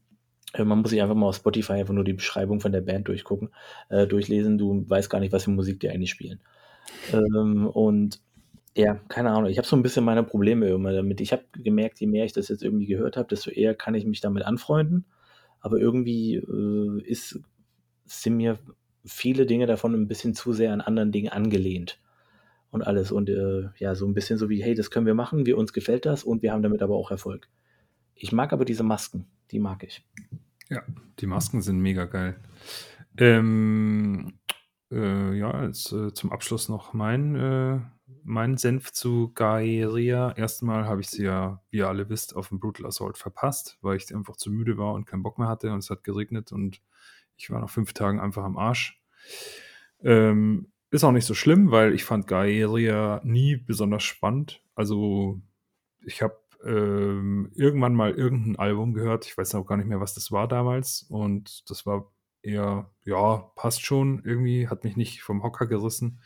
Äh, man muss sich einfach mal auf Spotify einfach nur die Beschreibung von der Band durchgucken, äh, durchlesen. Du weißt gar nicht, was für Musik die eigentlich spielen. Ähm, und ja, keine Ahnung. Ich habe so ein bisschen meine Probleme immer damit. Ich habe gemerkt, je mehr ich das jetzt irgendwie gehört habe, desto eher kann ich mich damit anfreunden. Aber irgendwie äh, ist, sind mir viele Dinge davon ein bisschen zu sehr an anderen Dingen angelehnt und alles. Und äh, ja, so ein bisschen so wie, hey, das können wir machen, wir uns gefällt das und wir haben damit aber auch Erfolg. Ich mag aber diese Masken, die mag ich. Ja, die Masken sind mega geil. Ähm, äh, ja, jetzt äh, zum Abschluss noch mein, äh, mein Senf zu Gaeria. Erstmal habe ich sie ja, wie ihr alle wisst, auf dem Brutal Assault verpasst, weil ich einfach zu müde war und keinen Bock mehr hatte und es hat geregnet und ich war nach fünf Tagen einfach am Arsch. Ähm, ist auch nicht so schlimm, weil ich fand Gaeria nie besonders spannend. Also ich habe ähm, irgendwann mal irgendein Album gehört. Ich weiß auch gar nicht mehr, was das war damals. Und das war eher, ja, passt schon irgendwie, hat mich nicht vom Hocker gerissen.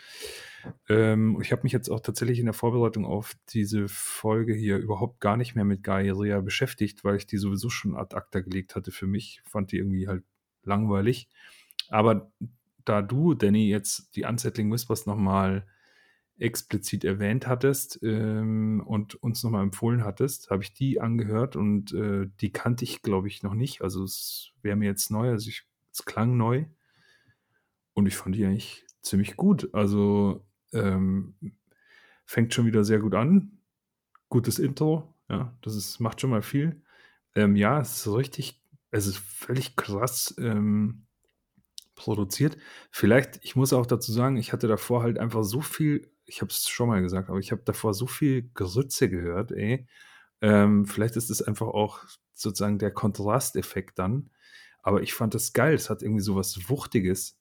Ähm, ich habe mich jetzt auch tatsächlich in der Vorbereitung auf diese Folge hier überhaupt gar nicht mehr mit Gaia beschäftigt, weil ich die sowieso schon ad acta gelegt hatte für mich. Fand die irgendwie halt langweilig. Aber da du, Danny, jetzt die Unsettling Whispers nochmal explizit erwähnt hattest ähm, und uns nochmal empfohlen hattest, habe ich die angehört und äh, die kannte ich, glaube ich, noch nicht. Also es wäre mir jetzt neu, also ich, es klang neu und ich fand die eigentlich ziemlich gut. Also ähm, fängt schon wieder sehr gut an. Gutes Intro, ja, das ist, macht schon mal viel. Ähm, ja, es ist richtig, es ist völlig krass ähm, produziert. Vielleicht, ich muss auch dazu sagen, ich hatte davor halt einfach so viel ich habe es schon mal gesagt, aber ich habe davor so viel Gerütze gehört, ey. Ähm, vielleicht ist es einfach auch sozusagen der Kontrasteffekt dann. Aber ich fand das geil. Es hat irgendwie so was Wuchtiges.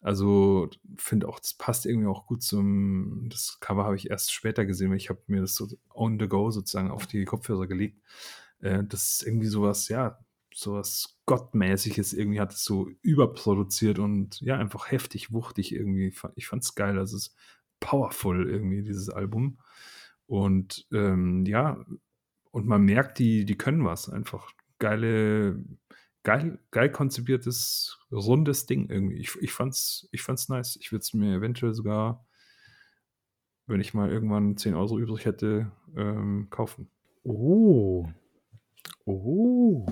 Also finde auch, das passt irgendwie auch gut zum. Das Cover habe ich erst später gesehen, weil ich habe mir das so on the go sozusagen auf die Kopfhörer gelegt. Äh, das ist irgendwie sowas, ja, sowas Gottmäßiges irgendwie hat es so überproduziert und ja, einfach heftig, wuchtig irgendwie. Ich fand es geil. Also es powerful irgendwie, dieses Album. Und ähm, ja, und man merkt, die, die können was. Einfach geile, geil, geil konzipiertes, rundes Ding irgendwie. Ich, ich, fand's, ich fand's nice. Ich würde es mir eventuell sogar, wenn ich mal irgendwann 10 Euro übrig hätte, ähm, kaufen. Oh. Oh.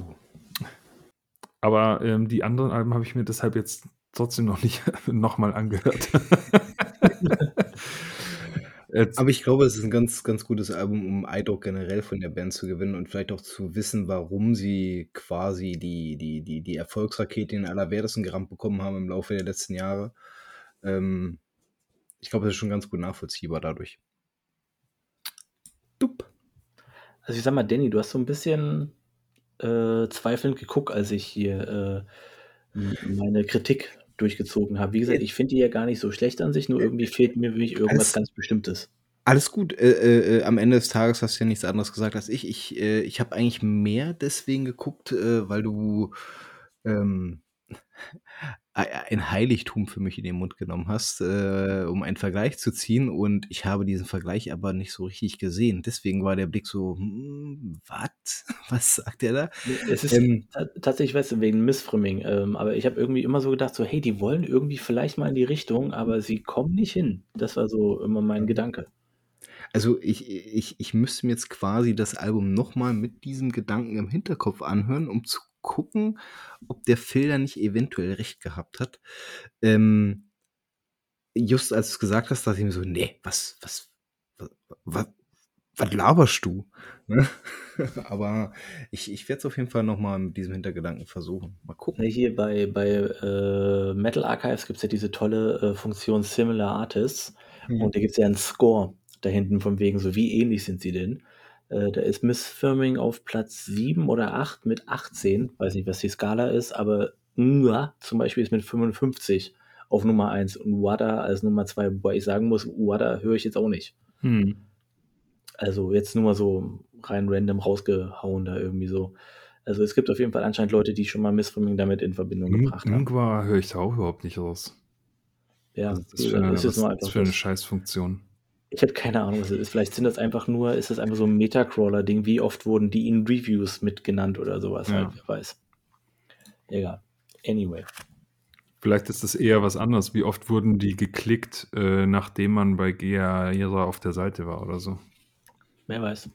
Aber ähm, die anderen Alben habe ich mir deshalb jetzt trotzdem noch nicht nochmal angehört. Aber ich glaube, es ist ein ganz, ganz gutes Album, um Eindruck generell von der Band zu gewinnen und vielleicht auch zu wissen, warum sie quasi die, die, die, die Erfolgsrakete in allerwertesten gerammt bekommen haben im Laufe der letzten Jahre. Ähm, ich glaube, das ist schon ganz gut nachvollziehbar dadurch. Dup. Also ich sag mal, Danny, du hast so ein bisschen äh, zweifelnd geguckt, als ich hier äh, meine Kritik durchgezogen habe. Wie gesagt, ich finde die ja gar nicht so schlecht an sich, nur irgendwie fehlt mir wirklich irgendwas alles, ganz Bestimmtes. Alles gut. Äh, äh, äh, am Ende des Tages hast du ja nichts anderes gesagt als ich. Ich, äh, ich habe eigentlich mehr deswegen geguckt, äh, weil du ähm, ein Heiligtum für mich in den Mund genommen hast, äh, um einen Vergleich zu ziehen. Und ich habe diesen Vergleich aber nicht so richtig gesehen. Deswegen war der Blick so, hm, was? Was sagt er da? Es ist ähm, tatsächlich, weißt du, wegen Missfrimming. Ähm, aber ich habe irgendwie immer so gedacht, so, hey, die wollen irgendwie vielleicht mal in die Richtung, aber sie kommen nicht hin. Das war so immer mein Gedanke. Also ich, ich, ich müsste mir jetzt quasi das Album nochmal mit diesem Gedanken im Hinterkopf anhören, um zu gucken, ob der Phil da nicht eventuell recht gehabt hat. Ähm, just als du es gesagt hast, dachte ich mir so, nee, was, was, was, was laberst du? Ne? Aber ich, ich werde es auf jeden Fall nochmal mit diesem Hintergedanken versuchen. Mal gucken. Hier bei, bei äh, Metal Archives gibt es ja diese tolle äh, Funktion Similar Artists. Mhm. Und da gibt es ja einen Score da hinten von wegen, so wie ähnlich sind sie denn. Äh, da ist Miss Firming auf Platz 7 oder 8 mit 18. Weiß nicht, was die Skala ist, aber Nga zum Beispiel ist mit 55 auf Nummer 1 und Wada als Nummer 2, wobei ich sagen muss, Wada höre ich jetzt auch nicht. Hm. Also jetzt nur mal so rein random rausgehauen da irgendwie so. Also es gibt auf jeden Fall anscheinend Leute, die schon mal Missfilming damit in Verbindung gebracht haben. Ingwer höre ich da auch überhaupt nicht raus. Ja, also das, für eine, ist was, das für eine Scheißfunktion. Ich habe keine Ahnung, was es ist. Vielleicht sind das einfach nur, ist das einfach so ein Metacrawler-Ding. Wie oft wurden die in Reviews mitgenannt oder sowas? Ja. Halt, wer weiß. Egal. Anyway. Vielleicht ist das eher was anderes. Wie oft wurden die geklickt, äh, nachdem man bei GA auf der Seite war oder so? Wer weiß.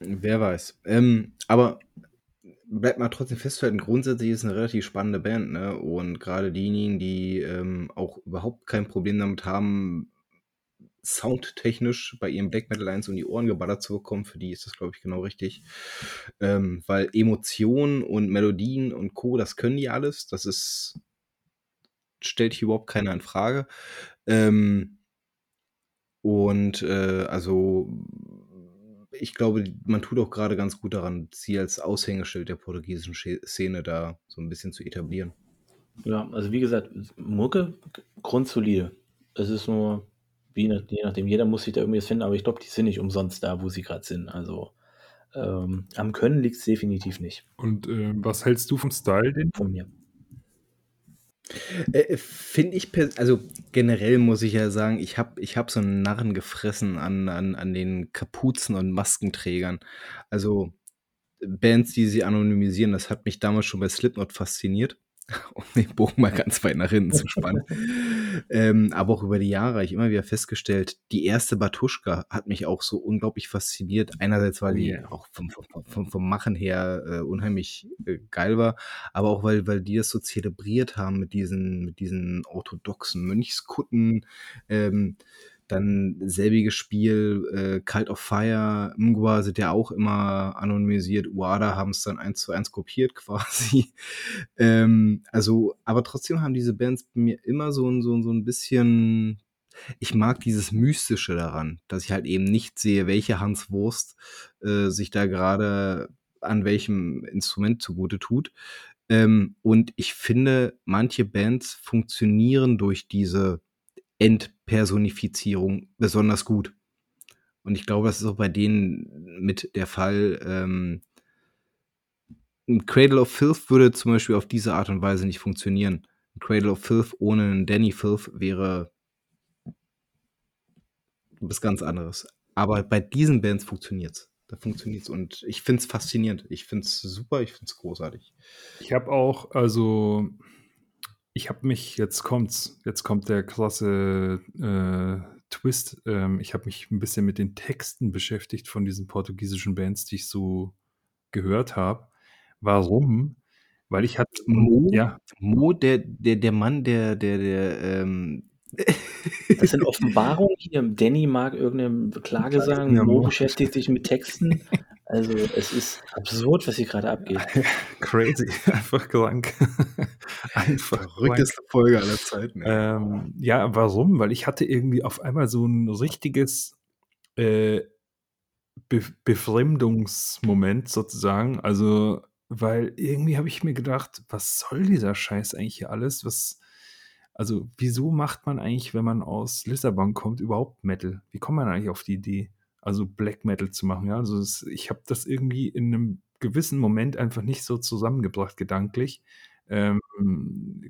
Wer weiß. Ähm, aber bleibt mal trotzdem festhalten, grundsätzlich ist es eine relativ spannende Band, ne? Und gerade diejenigen, die ähm, auch überhaupt kein Problem damit haben, soundtechnisch bei ihrem Black Metal 1 um die Ohren geballert zu bekommen, für die ist das, glaube ich, genau richtig. Ähm, weil Emotionen und Melodien und Co., das können die alles. Das ist, stellt hier überhaupt keiner in Frage. Ähm, und äh, also ich glaube, man tut auch gerade ganz gut daran, sie als Aushängeschild der portugiesischen Szene da so ein bisschen zu etablieren. Ja, also wie gesagt, Mucke grundsolide. Es ist nur, wie, je nachdem, jeder muss sich da irgendwie finden, aber ich glaube, die sind nicht umsonst da, wo sie gerade sind. Also ähm, am Können liegt es definitiv nicht. Und äh, was hältst du vom Style denn? Von mir. Äh, Finde ich, also generell muss ich ja sagen, ich habe ich hab so einen Narren gefressen an, an, an den Kapuzen und Maskenträgern. Also Bands, die sie anonymisieren, das hat mich damals schon bei Slipknot fasziniert. um den Bogen mal ganz weit nach hinten zu spannen. ähm, aber auch über die Jahre habe ich immer wieder festgestellt, die erste Batuschka hat mich auch so unglaublich fasziniert. Einerseits, weil die auch vom, vom, vom Machen her äh, unheimlich äh, geil war, aber auch, weil, weil die das so zelebriert haben mit diesen, mit diesen orthodoxen Mönchskutten. Ähm, dann selbiges Spiel, äh, Cult of Fire, Mgwa sind ja auch immer anonymisiert. Uada haben es dann eins zu eins kopiert quasi. ähm, also, aber trotzdem haben diese Bands mir immer so, ein so, so ein bisschen ich mag dieses Mystische daran, dass ich halt eben nicht sehe, welche Hans Wurst äh, sich da gerade an welchem Instrument zugute tut. Ähm, und ich finde, manche Bands funktionieren durch diese Entpersonifizierung besonders gut. Und ich glaube, das ist auch bei denen mit der Fall. Ähm, Cradle of Filth würde zum Beispiel auf diese Art und Weise nicht funktionieren. Cradle of Filth ohne einen Danny Filth wäre was ganz anderes. Aber bei diesen Bands funktioniert's. Da funktioniert's. Und ich finde es faszinierend. Ich finde es super, ich finde es großartig. Ich habe auch, also ich habe mich, jetzt kommt's, jetzt kommt der krasse äh, Twist. Ähm, ich habe mich ein bisschen mit den Texten beschäftigt von diesen portugiesischen Bands, die ich so gehört habe. Warum? Weil ich hatte Mo, ja. Mo der, der, der Mann, der, der, der, ähm, das sind Offenbarungen hier. Danny mag irgendeine Klage sagen, Mo beschäftigt sich mit Texten. Also es ist absurd, was hier gerade abgeht. Crazy, einfach krank. einfach verrückteste Folge aller Zeiten. Ähm, ja, warum? Weil ich hatte irgendwie auf einmal so ein richtiges äh, Be Befremdungsmoment sozusagen. Also, weil irgendwie habe ich mir gedacht, was soll dieser Scheiß eigentlich hier alles? Was, also, wieso macht man eigentlich, wenn man aus Lissabon kommt, überhaupt Metal? Wie kommt man eigentlich auf die Idee? Also Black Metal zu machen. Ja? Also es, ich habe das irgendwie in einem gewissen Moment einfach nicht so zusammengebracht, gedanklich. Ähm,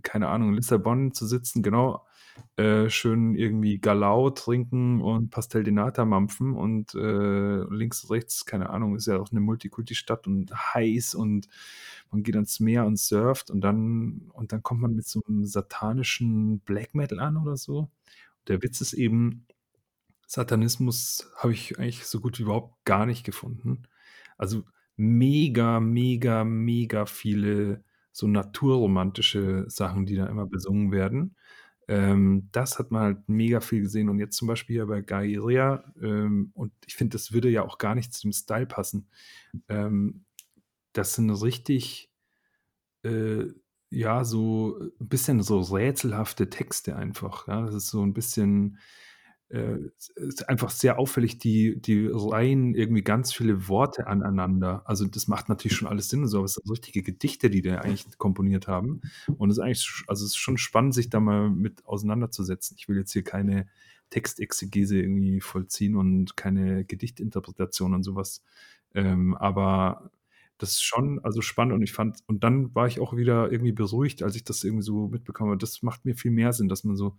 keine Ahnung, in Lissabon zu sitzen, genau, äh, schön irgendwie Galau trinken und Pastel de Nata mampfen und äh, links und rechts, keine Ahnung, ist ja auch eine Multikulti-Stadt und heiß und man geht ans Meer und surft und dann, und dann kommt man mit so einem satanischen Black Metal an oder so. Der Witz ist eben, Satanismus habe ich eigentlich so gut wie überhaupt gar nicht gefunden. Also mega, mega, mega viele so naturromantische Sachen, die da immer besungen werden. Ähm, das hat man halt mega viel gesehen. Und jetzt zum Beispiel hier bei Gaia, ähm, und ich finde, das würde ja auch gar nicht zu dem Style passen. Ähm, das sind richtig, äh, ja, so ein bisschen so rätselhafte Texte einfach. Ja? Das ist so ein bisschen äh, ist einfach sehr auffällig, die, die reihen irgendwie ganz viele Worte aneinander. Also das macht natürlich schon alles Sinn und so, aber es sind richtige Gedichte, die da eigentlich komponiert haben. Und es ist eigentlich, also es ist schon spannend, sich da mal mit auseinanderzusetzen. Ich will jetzt hier keine Textexegese irgendwie vollziehen und keine Gedichtinterpretation und sowas. Ähm, aber das ist schon also spannend und ich fand und dann war ich auch wieder irgendwie beruhigt, als ich das irgendwie so mitbekomme. Das macht mir viel mehr Sinn, dass man so,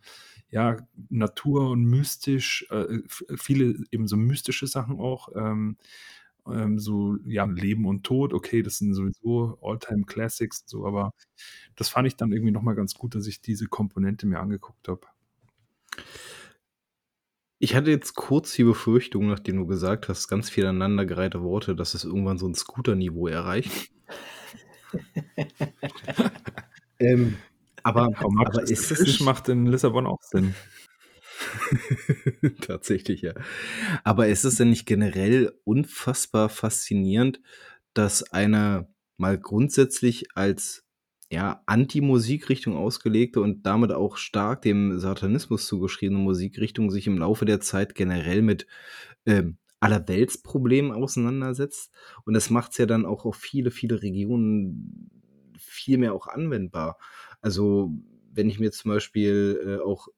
ja, Natur und mystisch, äh, viele eben so mystische Sachen auch, ähm, ähm, so, ja, Leben und Tod, okay, das sind sowieso All-Time Classics, so, aber das fand ich dann irgendwie nochmal ganz gut, dass ich diese Komponente mir angeguckt habe. Ich hatte jetzt kurz die Befürchtung, nachdem du gesagt hast, ganz viel aneinandergereihte Worte, dass es irgendwann so ein Scooter-Niveau erreicht. ähm, aber, aber ist das nicht... macht in Lissabon auch Sinn. Tatsächlich, ja. Aber ist es denn nicht generell unfassbar faszinierend, dass einer mal grundsätzlich als ja, Anti-Musikrichtung ausgelegte und damit auch stark dem Satanismus zugeschriebene Musikrichtung sich im Laufe der Zeit generell mit ähm, Allerweltsproblemen auseinandersetzt. Und das macht es ja dann auch auf viele, viele Regionen viel mehr auch anwendbar. Also, wenn ich mir zum Beispiel äh, auch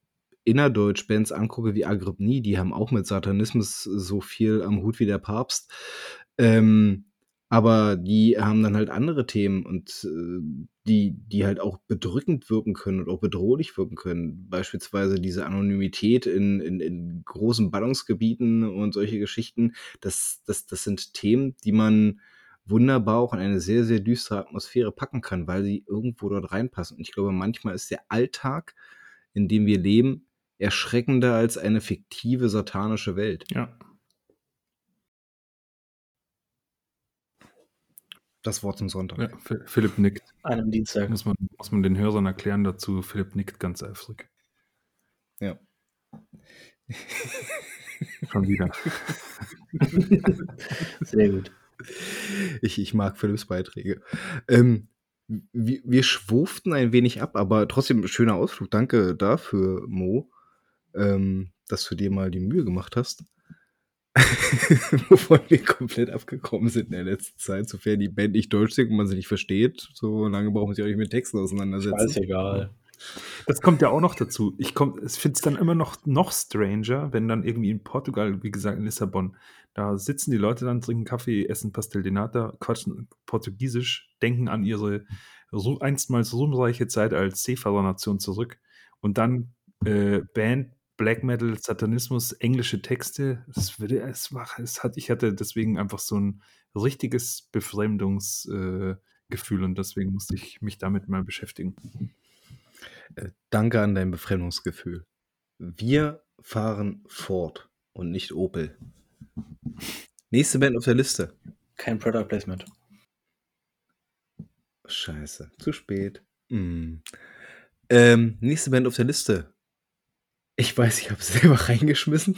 Innerdeutsch-Bands angucke wie Agrippnie, die haben auch mit Satanismus so viel am Hut wie der Papst. Ähm, aber die haben dann halt andere Themen und äh, die, die halt auch bedrückend wirken können und auch bedrohlich wirken können. Beispielsweise diese Anonymität in, in, in großen Ballungsgebieten und solche Geschichten. Das, das, das sind Themen, die man wunderbar auch in eine sehr, sehr düstere Atmosphäre packen kann, weil sie irgendwo dort reinpassen. Und ich glaube, manchmal ist der Alltag, in dem wir leben, erschreckender als eine fiktive satanische Welt. Ja. Das Wort zum Sonntag. Ja, Philipp nickt. An einem Dienstag. Muss man, muss man den Hörern erklären dazu. Philipp nickt ganz eifrig. Ja. Schon wieder. Sehr gut. Ich, ich mag Philipps Beiträge. Ähm, wir, wir schwurften ein wenig ab, aber trotzdem schöner Ausflug. Danke dafür, Mo, ähm, dass du dir mal die Mühe gemacht hast. wovon wir komplett abgekommen sind in der letzten Zeit, sofern die Band nicht Deutsch singt und man sie nicht versteht. So lange brauchen wir sich auch nicht mit Texten auseinandersetzen. Ist egal. Das kommt ja auch noch dazu. Ich, ich finde es dann immer noch, noch stranger, wenn dann irgendwie in Portugal, wie gesagt in Lissabon, da sitzen die Leute dann, trinken Kaffee, essen Pastel de Nata, quatschen Portugiesisch, denken an ihre einstmals ruhmreiche Zeit als Seefahrernation zurück und dann äh, Band Black Metal, Satanismus, englische Texte. Würde es machen. Es hat, ich hatte deswegen einfach so ein richtiges Befremdungsgefühl äh, und deswegen musste ich mich damit mal beschäftigen. Äh, danke an dein Befremdungsgefühl. Wir fahren Ford und nicht Opel. Nächste Band auf der Liste. Kein Product Placement. Scheiße, zu spät. Mm. Ähm, nächste Band auf der Liste. Ich weiß, ich habe es selber reingeschmissen.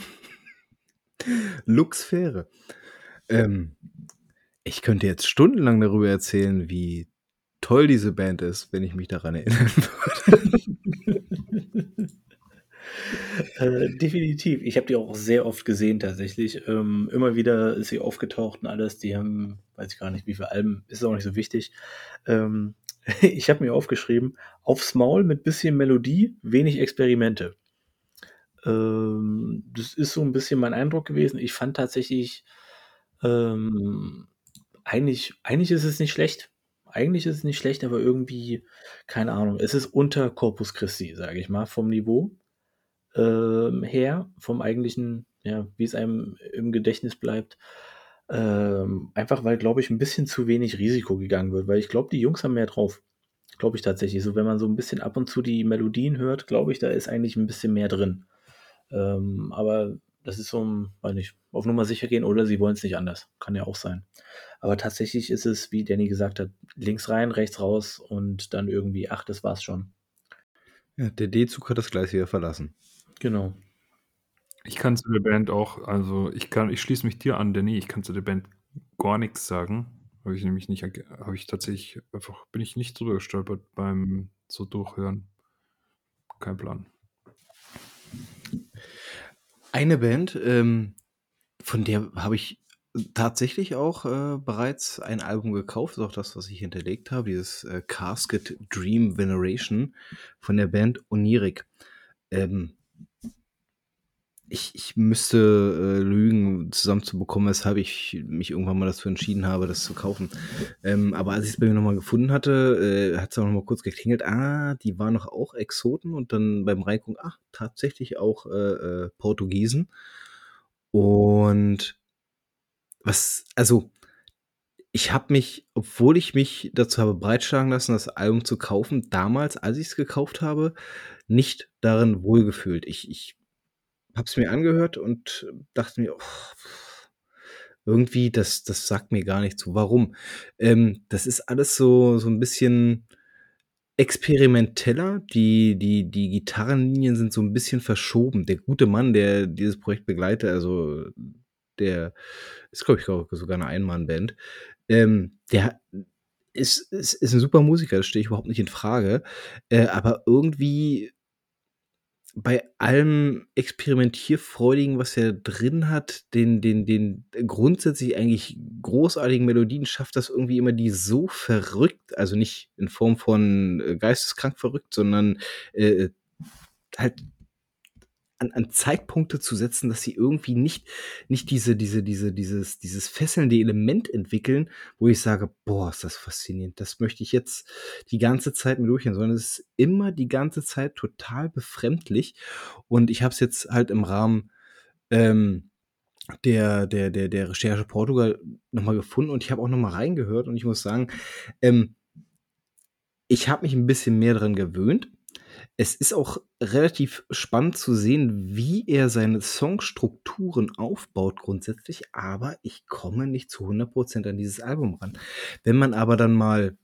Luxfäre. Ähm, ich könnte jetzt stundenlang darüber erzählen, wie toll diese Band ist, wenn ich mich daran erinnern würde. äh, definitiv. Ich habe die auch sehr oft gesehen tatsächlich. Ähm, immer wieder ist sie aufgetaucht und alles. Die haben, weiß ich gar nicht, wie viele Alben, ist auch nicht so wichtig. Ähm, ich habe mir aufgeschrieben, aufs Maul mit bisschen Melodie, wenig Experimente. Ähm, das ist so ein bisschen mein Eindruck gewesen. Ich fand tatsächlich, ähm, eigentlich eigentlich ist es nicht schlecht. Eigentlich ist es nicht schlecht, aber irgendwie, keine Ahnung, es ist unter Corpus Christi, sage ich mal, vom Niveau ähm, her, vom eigentlichen, ja, wie es einem im Gedächtnis bleibt. Ähm, einfach weil, glaube ich, ein bisschen zu wenig Risiko gegangen wird, weil ich glaube, die Jungs haben mehr drauf. Glaube ich tatsächlich. So, wenn man so ein bisschen ab und zu die Melodien hört, glaube ich, da ist eigentlich ein bisschen mehr drin. Ähm, aber das ist so ein, weiß nicht, auf Nummer sicher gehen oder sie wollen es nicht anders. Kann ja auch sein. Aber tatsächlich ist es, wie Danny gesagt hat, links rein, rechts raus und dann irgendwie, ach, das war's schon. Ja, der D-Zug hat das Gleis wieder verlassen. Genau. Ich kann zu der Band auch, also ich kann, ich schließe mich dir an, Danny, ich kann zu der Band gar nichts sagen. Habe ich nämlich nicht, habe ich tatsächlich einfach, bin ich nicht drüber gestolpert beim so durchhören. Kein Plan. Eine Band, ähm, von der habe ich tatsächlich auch äh, bereits ein Album gekauft, auch das, was ich hinterlegt habe, dieses äh, Casket Dream Veneration von der Band Onirik. Ähm, ich, ich müsste äh, lügen, zusammenzubekommen, weshalb ich mich irgendwann mal dazu entschieden habe, das zu kaufen. Ähm, aber als ich es bei mir nochmal gefunden hatte, äh, hat es auch nochmal kurz geklingelt. Ah, die waren noch auch Exoten und dann beim Reingucken, ach, tatsächlich auch äh, äh, Portugiesen. Und was, also, ich habe mich, obwohl ich mich dazu habe breitschlagen lassen, das Album zu kaufen, damals, als ich es gekauft habe, nicht darin wohlgefühlt. Ich, ich habe es mir angehört und dachte mir, oh, irgendwie, das, das sagt mir gar nicht zu. Warum? Ähm, das ist alles so, so ein bisschen experimenteller. Die, die, die Gitarrenlinien sind so ein bisschen verschoben. Der gute Mann, der dieses Projekt begleitet, also der ist, glaube ich, sogar eine Einmannband. Ähm, der ist, ist, ist ein super Musiker, das stehe ich überhaupt nicht in Frage. Äh, aber irgendwie bei allem Experimentierfreudigen, was er drin hat, den, den, den grundsätzlich eigentlich großartigen Melodien, schafft das irgendwie immer die so verrückt, also nicht in Form von äh, geisteskrank verrückt, sondern äh, halt an, an Zeitpunkte zu setzen, dass sie irgendwie nicht, nicht diese, diese, diese, dieses, dieses fesselnde Element entwickeln, wo ich sage, boah, ist das faszinierend, das möchte ich jetzt die ganze Zeit mit durchgehen, sondern es ist immer die ganze Zeit total befremdlich. Und ich habe es jetzt halt im Rahmen ähm, der, der, der, der Recherche Portugal nochmal gefunden und ich habe auch nochmal reingehört und ich muss sagen, ähm, ich habe mich ein bisschen mehr dran gewöhnt es ist auch relativ spannend zu sehen, wie er seine Songstrukturen aufbaut grundsätzlich, aber ich komme nicht zu 100% an dieses Album ran. Wenn man aber dann mal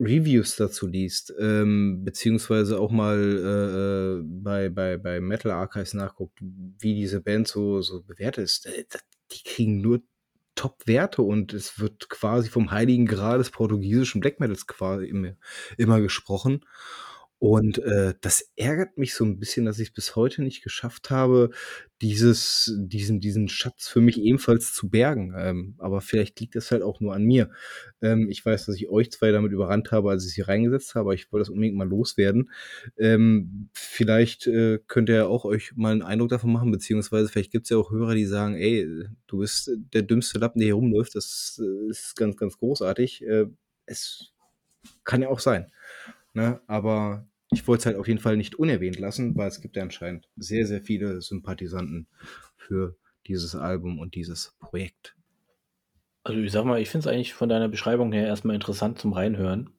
Reviews dazu liest, ähm, beziehungsweise auch mal äh, äh bei, bei, bei Metal Archives nachguckt, wie diese Band so, so bewertet ist, äh, die kriegen nur Top-Werte und es wird quasi vom heiligen Gral des portugiesischen Black Metals quasi immer, immer gesprochen. Und äh, das ärgert mich so ein bisschen, dass ich es bis heute nicht geschafft habe, dieses, diesen, diesen Schatz für mich ebenfalls zu bergen. Ähm, aber vielleicht liegt das halt auch nur an mir. Ähm, ich weiß, dass ich euch zwei damit überrannt habe, als ich sie reingesetzt habe, ich wollte das unbedingt mal loswerden. Ähm, vielleicht äh, könnt ihr auch euch mal einen Eindruck davon machen, beziehungsweise vielleicht gibt es ja auch Hörer, die sagen, ey, du bist der dümmste Lappen, der hier rumläuft. Das äh, ist ganz, ganz großartig. Äh, es kann ja auch sein. Ne? Aber ich wollte es halt auf jeden Fall nicht unerwähnt lassen, weil es gibt ja anscheinend sehr, sehr viele Sympathisanten für dieses Album und dieses Projekt. Also ich sag mal, ich finde es eigentlich von deiner Beschreibung her erstmal interessant zum Reinhören,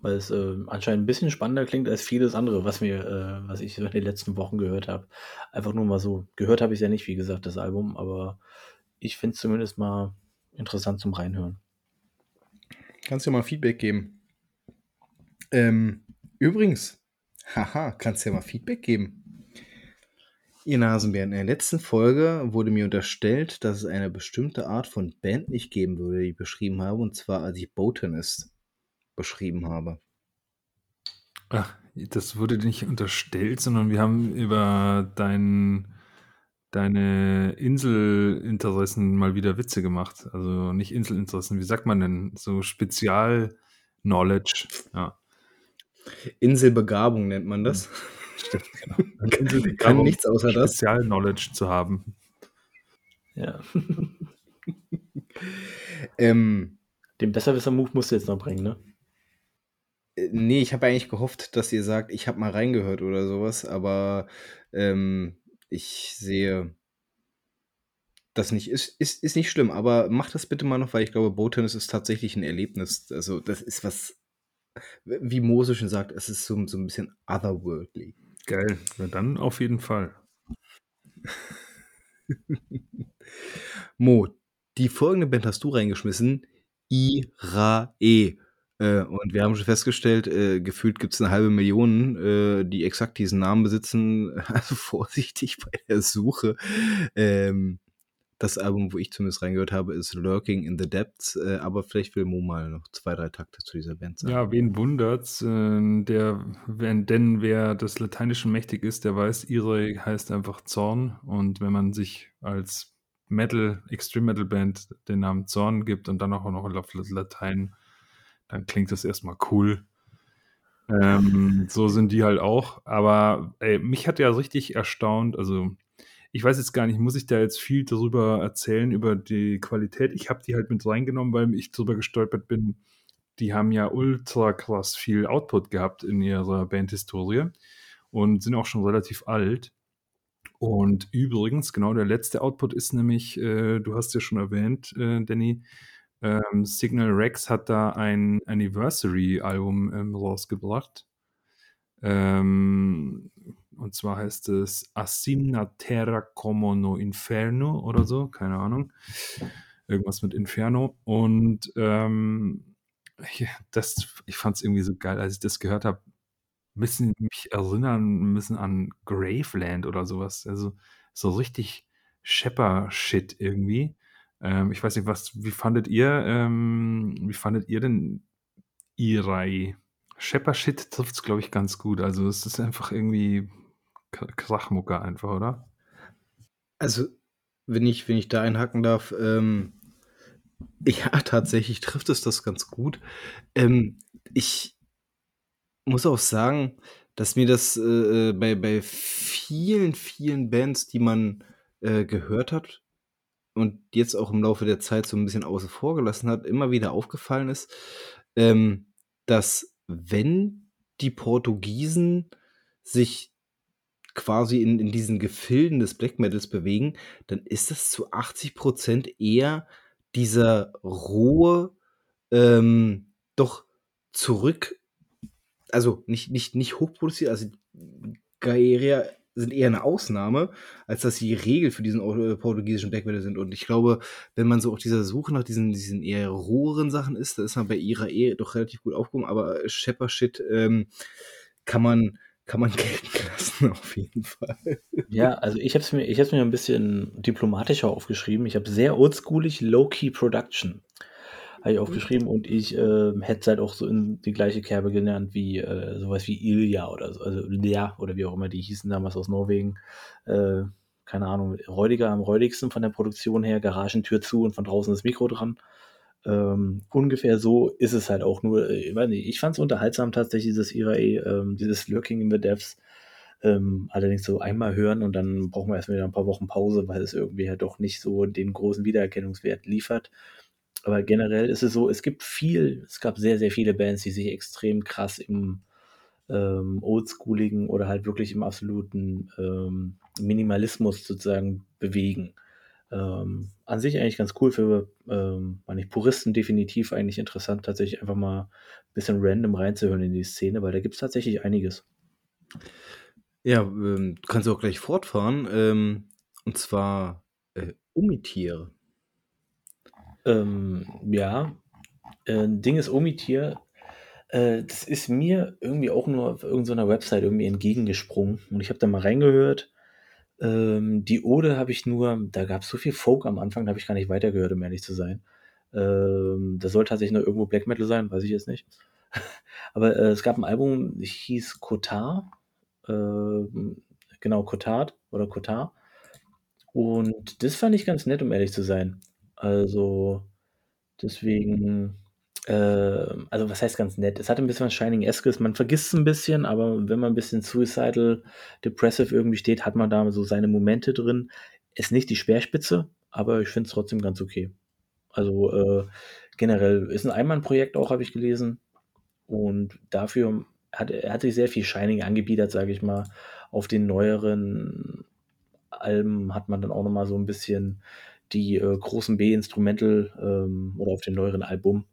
weil es äh, anscheinend ein bisschen spannender klingt als vieles andere, was mir, äh, was ich in den letzten Wochen gehört habe. Einfach nur mal so. Gehört habe ich ja nicht, wie gesagt, das Album, aber ich finde es zumindest mal interessant zum Reinhören. Kannst du mal Feedback geben? Ähm, Übrigens, haha, kannst du ja mal Feedback geben. Ihr Nasenbären, in der letzten Folge wurde mir unterstellt, dass es eine bestimmte Art von Band nicht geben würde, die ich beschrieben habe, und zwar als ich Botanist beschrieben habe. Ach, das wurde dir nicht unterstellt, sondern wir haben über dein, deine Inselinteressen mal wieder Witze gemacht. Also nicht Inselinteressen, wie sagt man denn? So Spezial-Knowledge. Ja. Inselbegabung nennt man das. Stimmt, genau. Man kann nichts außer das. Spezial-Knowledge zu haben. Ja. ähm, Den Besserwisser-Move musst du jetzt noch bringen, ne? Äh, nee, ich habe eigentlich gehofft, dass ihr sagt, ich habe mal reingehört oder sowas, aber ähm, ich sehe das nicht. Ist, ist, ist nicht schlimm, aber macht das bitte mal noch, weil ich glaube, Botennis ist tatsächlich ein Erlebnis. Also, das ist was wie Mose schon sagt, es ist so, so ein bisschen otherworldly. Geil, na dann auf jeden Fall. Mo, die folgende Band hast du reingeschmissen. Irae. Äh, und wir haben schon festgestellt, äh, gefühlt gibt's 'ne halbe Million, äh, die exakt diesen Namen besitzen. Also, vorsichtig bei der Suche. Ähm, das Album, wo ich zumindest reingehört habe, ist „Lurking in the Depths“, äh, aber vielleicht will Mo mal noch 2, 3 Takte zu dieser Band sagen. Ja, wen wundert's? Äh, der wenn denn wer des Lateinischen mächtig ist, der weiß, Irae heißt einfach Zorn. Und wenn man sich als Metal Extreme Metal Band den Namen Zorn gibt und dann auch noch auf Latein, dann klingt das erst mal cool. Ähm, so sind die halt auch. Aber, ey, mich hat ja richtig erstaunt also, ich weiß jetzt gar nicht, muss ich da jetzt viel drüber erzählen, über die Qualität? Ich habe die halt mit reingenommen, weil ich drüber gestolpert bin. Die haben ja ultra krass viel Output gehabt in ihrer Bandhistorie und sind auch schon relativ alt. Und übrigens, genau, der letzte Output ist nämlich, äh, du hast ja schon erwähnt, äh, Danny, ähm, Signal Rex hat da ein Anniversary-Album ähm, rausgebracht. Ähm, und zwar heißt es Asimna Terra como no Inferno oder so, keine Ahnung. Irgendwas mit Inferno. Und ähm, ja, das, ich fand es irgendwie so geil, als ich das gehört habe. Müssen mich erinnern müssen an Graveland oder sowas. Also so richtig Shepper-Shit irgendwie. Ähm, ich weiß nicht, was, wie fandet ihr, ähm, wie fandet ihr denn Irai? Shepper-Shit trifft es, glaube ich, ganz gut. Also es ist einfach irgendwie Krachmucker einfach, oder? Also, wenn ich, wenn ich da einhaken darf, ähm, ja, tatsächlich trifft es das ganz gut. Ähm, ich muss auch sagen, dass mir das äh, äh bei, bei vielen, vielen Bands, die man äh, gehört hat und jetzt auch im Laufe der Zeit so ein bisschen außen vor gelassen hat, immer wieder aufgefallen ist, ähm, dass wenn die Portugiesen sich quasi in, in diesen Gefilden des Black Metals bewegen, dann ist das zu 80% eher dieser rohe, ähm, doch zurück, also nicht, nicht, nicht hochproduziert, also Gaeria sind eher eine Ausnahme, als dass sie die Regel für diesen äh, portugiesischen Black Metal sind. Und ich glaube, wenn man so auf dieser Suche nach diesen, diesen eher roheren Sachen ist, da ist man bei ihrer Ehe doch relativ gut aufgehoben, aber Shepard Shit ähm, kann man kann man gelten lassen, auf jeden Fall. Ja, also ich habe es mir, mir ein bisschen diplomatischer aufgeschrieben. Ich habe sehr oldschoolig Low-Key Production habe ich aufgeschrieben und ich äh, hätte es halt auch so in die gleiche Kerbe genannt wie äh, sowas wie Ilja oder so, also Ilja oder wie auch immer die hießen damals aus Norwegen. Äh, keine Ahnung, räudiger am räudigsten von der Produktion her, Garagentür zu und von draußen das Mikro dran. Ähm, ungefähr so ist es halt auch nur, äh, ich weiß nicht, ich fand es unterhaltsam tatsächlich, dieses IRA, ähm, dieses Lurking in the Depths. Ähm, allerdings so einmal hören und dann brauchen wir erstmal wieder ein paar Wochen Pause, weil es irgendwie halt doch nicht so den großen Wiedererkennungswert liefert. Aber generell ist es so, es gibt viel, es gab sehr, sehr viele Bands, die sich extrem krass im ähm, oldschooligen oder halt wirklich im absoluten ähm, Minimalismus sozusagen bewegen. Ähm, an sich eigentlich ganz cool für ähm, meine Puristen definitiv eigentlich interessant, tatsächlich einfach mal ein bisschen random reinzuhören in die Szene, weil da gibt es tatsächlich einiges. Ja, ähm, du kannst auch gleich fortfahren. Ähm, und zwar äh, Umitiere. Ähm, ja, äh, Ding ist Omitier, äh, das ist mir irgendwie auch nur auf irgendeiner Website irgendwie entgegengesprungen und ich habe da mal reingehört. Ähm, die Ode habe ich nur da gab es so viel Folk am Anfang, da habe ich gar nicht weitergehört, um ehrlich zu sein. Ähm, das soll tatsächlich nur irgendwo Black Metal sein, weiß ich jetzt nicht. Aber, äh, es gab ein Album, hieß Cotard, ähm, genau, Cotard oder Cotard. Und das fand ich ganz nett, um ehrlich zu sein. Also, deswegen, äh, also was heißt ganz nett? Es hat ein bisschen was Shining-eskes, man vergisst es ein bisschen, aber wenn man ein bisschen suicidal, depressive irgendwie steht, hat man da so seine Momente drin. Ist nicht die Speerspitze, aber ich finde es trotzdem ganz okay. Also, äh, generell ist ein Einmannprojekt auch, habe ich gelesen. Und dafür hat hat sich sehr viel Shining angebiedert, sage ich mal. Auf den neueren Alben hat man dann auch noch mal so ein bisschen die äh, großen B-Instrumental ähm, oder auf dem neueren Album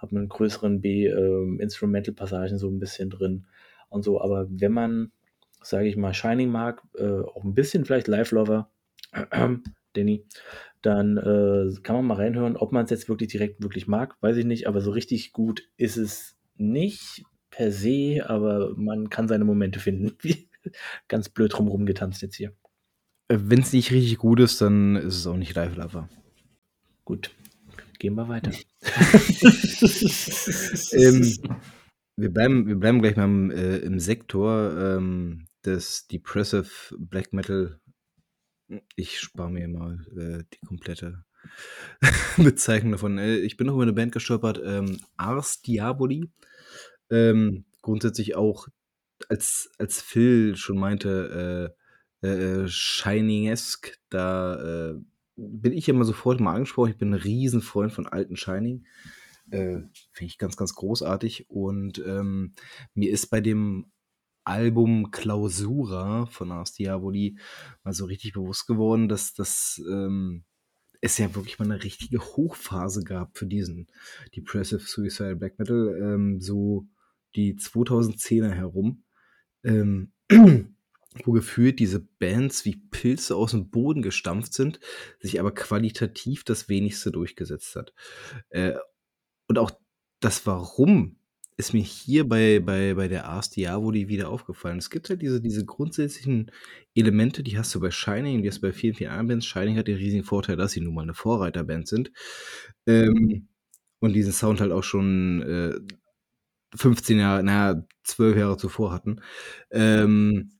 hat man größeren B-Instrumental-Passagen ähm, so ein bisschen drin und so. Aber wenn man, sage ich mal, Shining mag, äh, auch ein bisschen vielleicht Live Lover, Danny, dann äh, kann man mal reinhören. Ob man es jetzt wirklich direkt wirklich mag, weiß ich nicht, aber so richtig gut ist es nicht per se, aber man kann seine Momente finden. Ganz blöd drumherum getanzt jetzt hier. Äh, Wenn es nicht richtig gut ist, dann ist es auch nicht Live Lover. Gut, gehen wir weiter. ähm, wir, bleiben, wir bleiben gleich mal im, äh, im Sektor ähm, des Depressive Black Metal. Ich spare mir mal äh, die komplette Bezeichnung davon. Äh, ich bin noch über eine Band gestolpert, ähm, Ars Diaboli. Ähm, grundsätzlich auch, als, als Phil schon meinte, äh, äh, Shining-esque, da äh, bin ich immer sofort mal angesprochen. Ich bin ein Riesenfreund von alten Shining. Äh, Finde ich ganz, ganz großartig. Und ähm, mir ist bei dem Album Clausura von Ars Diaboli mal so richtig bewusst geworden, dass das ähm, es ja wirklich mal eine richtige Hochphase gab für diesen Depressive Suicide Black Metal, ähm, so die 2010er herum, ähm, wo gefühlt diese Bands wie Pilze aus dem Boden gestampft sind, sich aber qualitativ das wenigste durchgesetzt hat. Äh, und auch das Warum ist mir hier bei, bei, bei der Ars Diaboli wieder aufgefallen. Es gibt halt diese, diese grundsätzlichen Elemente, die hast du bei Shining, die hast du bei vielen, vielen anderen Bands. Shining hat den riesigen Vorteil, dass sie nun mal eine Vorreiterband sind. Ähm, und diesen Sound halt auch schon äh, 15 Jahre, naja, 12 Jahre zuvor hatten. Ähm,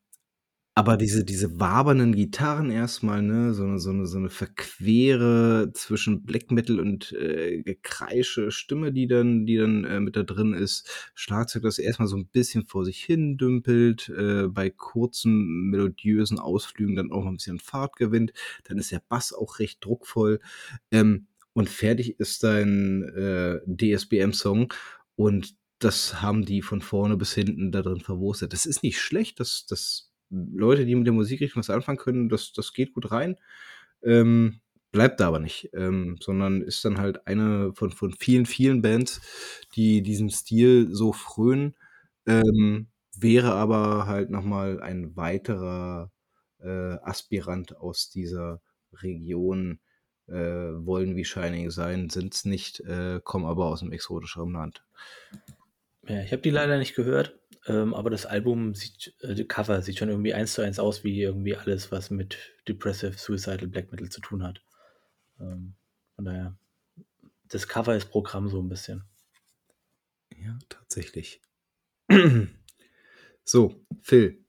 aber diese, diese wabernden Gitarren erstmal, ne, so eine, so eine, so eine Verquere zwischen Black Metal und äh, Gekreische Stimme, die dann, die dann äh, mit da drin ist. Schlagzeug, das erstmal so ein bisschen vor sich hin dümpelt, äh, bei kurzen, melodiösen Ausflügen dann auch mal ein bisschen Fahrt gewinnt. Dann ist der Bass auch recht druckvoll. Ähm, und fertig ist dein äh, DSBM-Song. Und das haben die von vorne bis hinten da drin verwurstet. Das ist nicht schlecht, das, das Leute, die mit der Musikrichtung was anfangen können, das, das geht gut rein. Ähm, bleibt da aber nicht, ähm, sondern ist dann halt eine von, von vielen, vielen Bands, die diesem Stil so frönen, ähm, wäre aber halt nochmal ein weiterer äh, Aspirant aus dieser Region, äh, wollen wie Shining sein, sind es nicht, äh, kommen aber aus einem exotischeren Land. Ja, ich habe die leider nicht gehört, ähm, aber das Album sieht, äh, die Cover sieht schon irgendwie eins zu eins aus wie irgendwie alles, was mit Depressive Suicidal Black Metal zu tun hat. Ähm, von daher, das Cover ist Programm so ein bisschen. Ja, tatsächlich. so, Phil,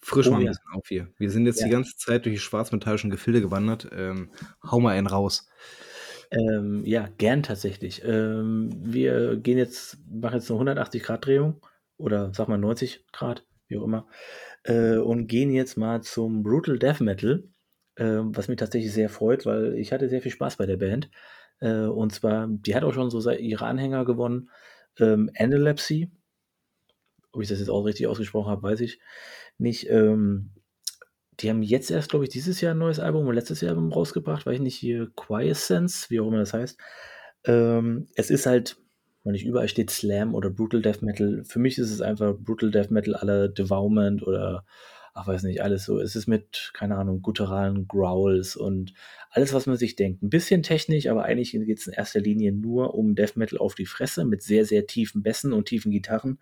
frisch Oh mal ein ja. bisschen auf hier. Wir sind jetzt Ja. die ganze Zeit durch die schwarzmetallischen Gefilde gewandert. Ähm, hau mal einen raus. Ähm, ja, gern tatsächlich. Ähm, wir gehen jetzt, machen jetzt eine 180-Grad-Drehung oder sag mal 90 Grad, wie auch immer, äh, und gehen jetzt mal zum Brutal Death Metal, ähm, was mich tatsächlich sehr freut, weil ich hatte sehr viel Spaß bei der Band. Äh, und zwar, die hat auch schon so ihre Anhänger gewonnen. Ähm, Analepsy, ob ich das jetzt auch richtig ausgesprochen habe, weiß ich nicht. Ähm, die haben jetzt erst, glaube ich, dieses Jahr ein neues Album und letztes Jahr Album rausgebracht, weiß ich nicht, hier Quiescence, wie auch immer das heißt. Ähm, es ist halt, wenn nicht überall steht Slam oder Brutal Death Metal. Für mich ist es einfach Brutal Death Metal aller Devourment oder, ach weiß nicht, alles so. Es ist mit, keine Ahnung, gutturalen Growls und alles, was man sich denkt. Ein bisschen technisch, aber eigentlich geht es in erster Linie nur um Death Metal auf die Fresse mit sehr, sehr tiefen Bässen und tiefen Gitarren.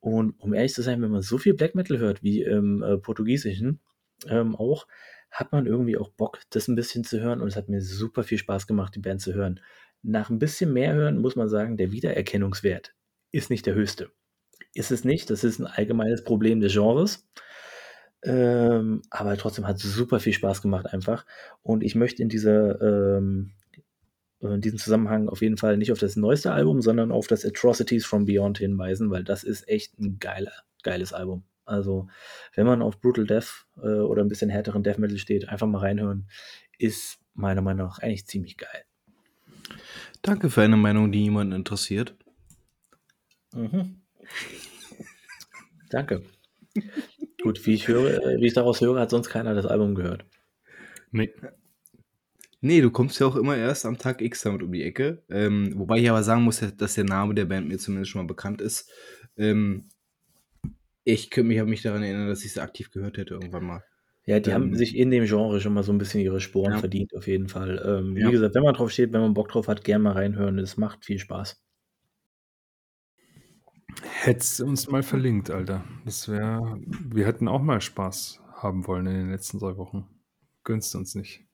Und um ehrlich zu sein, wenn man so viel Black Metal hört wie im äh, Portugiesischen, ähm, auch, hat man irgendwie auch Bock, das ein bisschen zu hören. Und es hat mir super viel Spaß gemacht, die Band zu hören. Nach ein bisschen mehr hören muss man sagen, der Wiedererkennungswert ist nicht der höchste. Ist es nicht, das ist ein allgemeines Problem des Genres. Ähm, aber trotzdem hat es super viel Spaß gemacht einfach. Und ich möchte in dieser, ähm, in diesem Zusammenhang auf jeden Fall nicht auf das neueste Album, sondern auf das Atrocities from Beyond hinweisen, weil das ist echt ein geiler, geiles Album. Also, wenn man auf Brutal Death äh, oder ein bisschen härteren Death Metal steht, einfach mal reinhören. Ist meiner Meinung nach eigentlich ziemlich geil. Danke für eine Meinung, die niemanden interessiert. Mhm. Danke. Gut, wie ich höre, äh, wie ich daraus höre, hat sonst keiner das Album gehört. Nee. Nee, du kommst ja auch immer erst am Tag X damit um die Ecke. Ähm, wobei ich aber sagen muss, dass der Name der Band mir zumindest schon mal bekannt ist. Ähm, ich könnte mich, mich daran erinnern, dass ich sie aktiv gehört hätte irgendwann mal. Ja, die haben Ähm. sich in dem Genre schon mal so 'n bisschen ihre Sporen Ja. verdient, auf jeden Fall. Ähm, Ja. wie gesagt, wenn man drauf steht, wenn man Bock drauf hat, gern mal reinhören. Es macht viel Spaß. Hättest du uns mal verlinkt, Alter. Das wäre wir hätten auch mal Spaß haben wollen in den letzten 3 Wochen. Gönnst du uns nicht.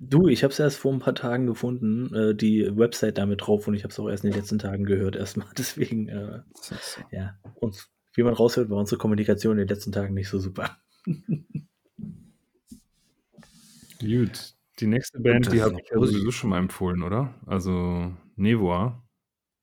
Du, ich habe es erst vor 'n paar Tagen gefunden, äh, die Website da mit drauf und ich habe es auch erst in den letzten Tagen gehört erst mal. Deswegen, äh, Siehste. ja, uns wie man raushört, war unsere Kommunikation in den letzten Tagen nicht so super. Gut, die nächste Band, die habe ich ja sowieso schon mal empfohlen, oder? Also, Nevoa.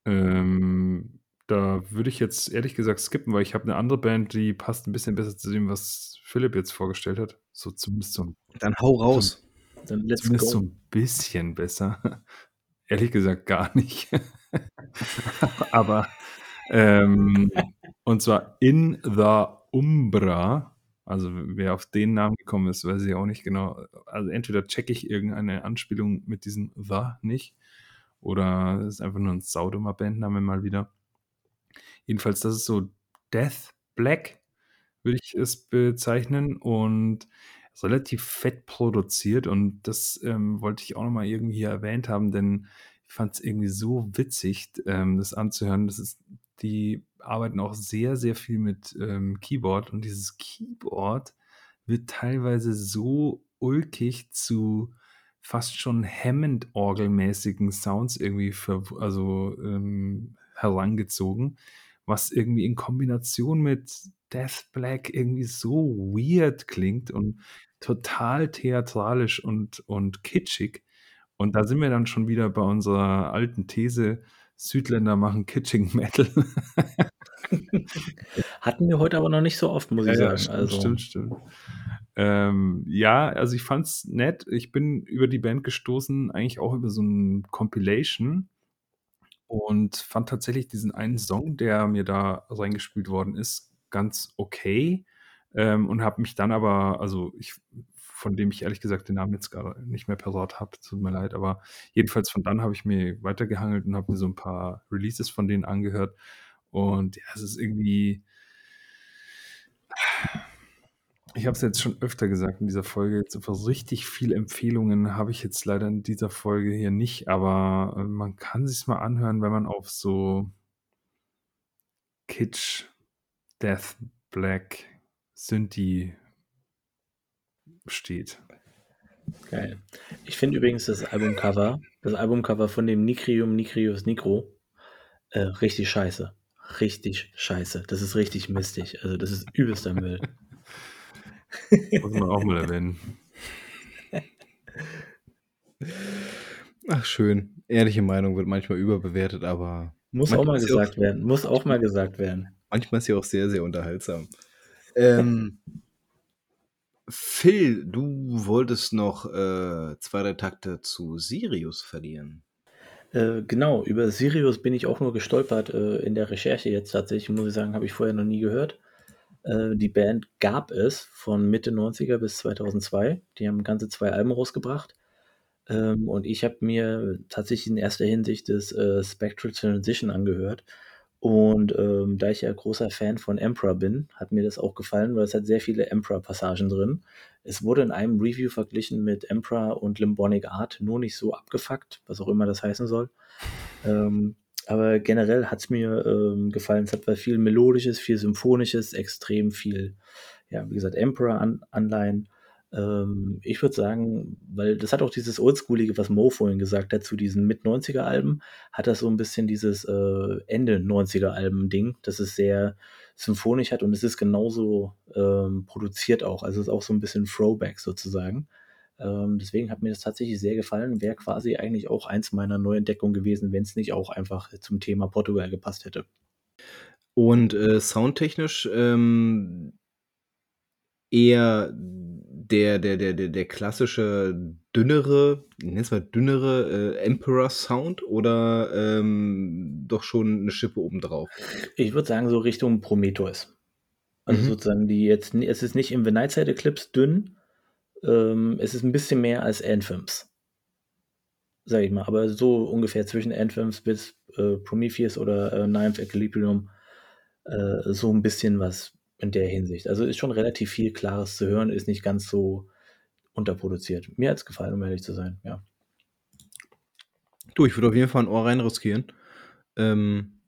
Ähm, da würde ich jetzt ehrlich gesagt skippen, weil ich habe 'ne andere Band, die passt 'n bisschen besser zu dem, was Philipp jetzt vorgestellt hat. So zumindest so Dann hau raus. Dann let's zumindest so go. 'n bisschen besser. Ehrlich gesagt gar nicht. Aber, ähm, und zwar In The Umbra. Also, wer auf den Namen gekommen ist, weiß ich auch nicht genau. Also, entweder checke ich irgendeine Anspielung mit diesem The nicht oder es ist einfach nur 'n saudummer Bandname mal wieder. Jedenfalls, das ist so Death Black, würde ich es bezeichnen und relativ fett produziert und das, ähm, wollte ich auch noch mal irgendwie hier erwähnt haben, denn ich fand's irgendwie so witzig, ähm, das anzuhören. Das ist die arbeiten auch sehr, sehr viel mit, ähm, Keyboard und dieses Keyboard wird teilweise so ulkig zu fast schon Hammond-orgelmäßigen Sounds irgendwie verw also, ähm, herangezogen, was irgendwie in Kombination mit Death Black irgendwie so weird klingt und total theatralisch und und kitschig. Und da sind wir dann schon wieder bei unserer alten These: Südländer machen kitschigen Metal. Hatten wir heute aber noch nicht so oft, muss Ja, ich ja, sagen. stimmt, Also stimmt, stimmt. Ähm, ja, also ich fand's nett. Ich bin über die Band gestoßen, eigentlich auch über so 'n Compilation und fand tatsächlich diesen einen Song, der mir da reingespielt worden ist, ganz okay, ähm, und habe mich dann aber also ich von dem ich ehrlich gesagt den Namen jetzt grade nicht mehr parat habe, tut mir leid, aber jedenfalls von dann habe ich mir weitergehangelt und habe mir so 'n paar Releases von denen angehört. Und ja, es ist irgendwie ich habe es jetzt schon öfter gesagt in dieser Folge, jetzt so richtig viel Empfehlungen habe ich jetzt leider in dieser Folge hier nicht, aber, äh, man kann sich's mal anhören, wenn man auf so Kitsch, Death Black, Synthie steht. Geil. Ich finde übrigens das Albumcover das Albumcover von dem Nicrium Nicrius Nigro, äh, richtig scheiße. Richtig scheiße. Das ist richtig mistig. Also, das ist übelster Müll. Muss man auch mal erwähnen. Ach, schön. Ehrliche Meinung wird manchmal überbewertet, aber Muss auch mal sie auch gesagt werden. Muss auch mal gesagt werden. manchmal ist sie auch sehr, sehr unterhaltsam. Ähm, Phil, du wolltest noch, äh, 2, 3 Takte zu Sirius verlieren. Äh, genau, über Sirius bin ich auch nur gestolpert, äh, in der Recherche jetzt tatsächlich, muss ich sagen, habe ich vorher noch nie gehört. Äh, die Band gab es von Mitte 90er bis 2002. Die haben ganze 2 Alben rausgebracht. Ähm, und ich habe mir tatsächlich in erster Hinsicht das, äh, Spectral Transition angehört. Und, ähm, da ich ja großer Fan von Emperor bin, hat mir das auch gefallen, weil es hat sehr viele Emperor-Passagen drin. Es wurde in einem Review verglichen mit Emperor und Limbionic Art, nur nicht so abgefuckt, was auch immer das heißen soll. Ähm, aber generell hat's mir, ähm, gefallen. Es hat viel Melodisches, viel Symphonisches, extrem viel, ja, wie gesagt, Emperor-An Anleihen. Ähm, ich würde sagen, weil das hat auch dieses Oldschoolige, was Mo vorhin gesagt hat, zu diesen Mit-90er-Alben, hat das so 'n bisschen dieses, äh, Ende-90er-Alben-Ding, dass es sehr symphonisch hat und es ist genauso, ähm, produziert auch. Also, es ist auch so 'n bisschen Throwback sozusagen. Ähm, deswegen hat mir das tatsächlich sehr gefallen. Wäre quasi eigentlich auch eins meiner Neuentdeckungen gewesen, wenn's nicht auch einfach zum Thema Portugal gepasst hätte. Und, äh, soundtechnisch, ähm eher der der der der der klassische dünnere, es mal dünnere, äh, Emperor-Sound oder, ähm, doch schon 'ne Schippe obendrauf? Ich würde sagen, so Richtung Prometheus. Also, Mhm. sozusagen die jetzt es ist nicht im The Nightside Eclipse dünn, ähm, es ist 'n bisschen mehr als Anthems. Sage ich mal, aber so ungefähr zwischen Anthems bis, äh, Prometheus oder, äh, Ninth Equilibrium, äh, so 'n bisschen was in der Hinsicht. Also, ist schon relativ viel Klares zu hören, ist nicht ganz so unterproduziert. Mir hat's gefallen, um ehrlich zu sein, ja. Du, ich würde auf jeden Fall 'n Ohr rein riskieren. Ähm,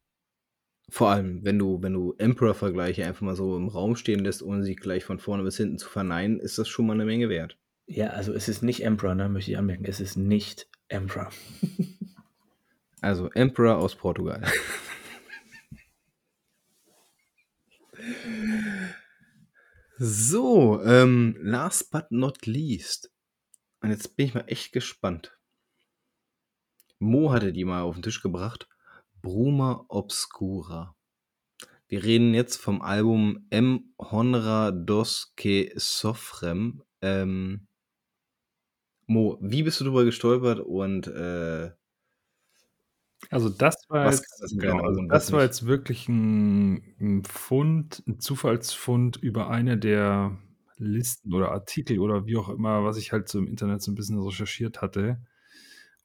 vor allem, wenn du wenn du Emperor-Vergleiche einfach mal so im Raum stehen lässt, ohne sie gleich von vorne bis hinten zu verneinen, ist das schon mal 'ne Menge wert. Ja, also, es ist nicht Emperor, ne, möchte ich anmerken. Es ist nicht Emperor. Also, Emperor aus Portugal. So, ähm, last but not least. Und jetzt bin ich mal echt gespannt. Mo hatte die mal auf 'n Tisch gebracht. Bruma Obscura. Wir reden jetzt vom Album M Honra dos que Sofrem. Ähm Mo, wie bist du drüber gestolpert und, äh Also, das war was jetzt das genau, also, das war jetzt wirklich 'n 'n Fund 'n Zufallsfund über eine der Listen oder Artikel oder wie auch immer, was ich halt so im Internet so 'n bisschen recherchiert hatte.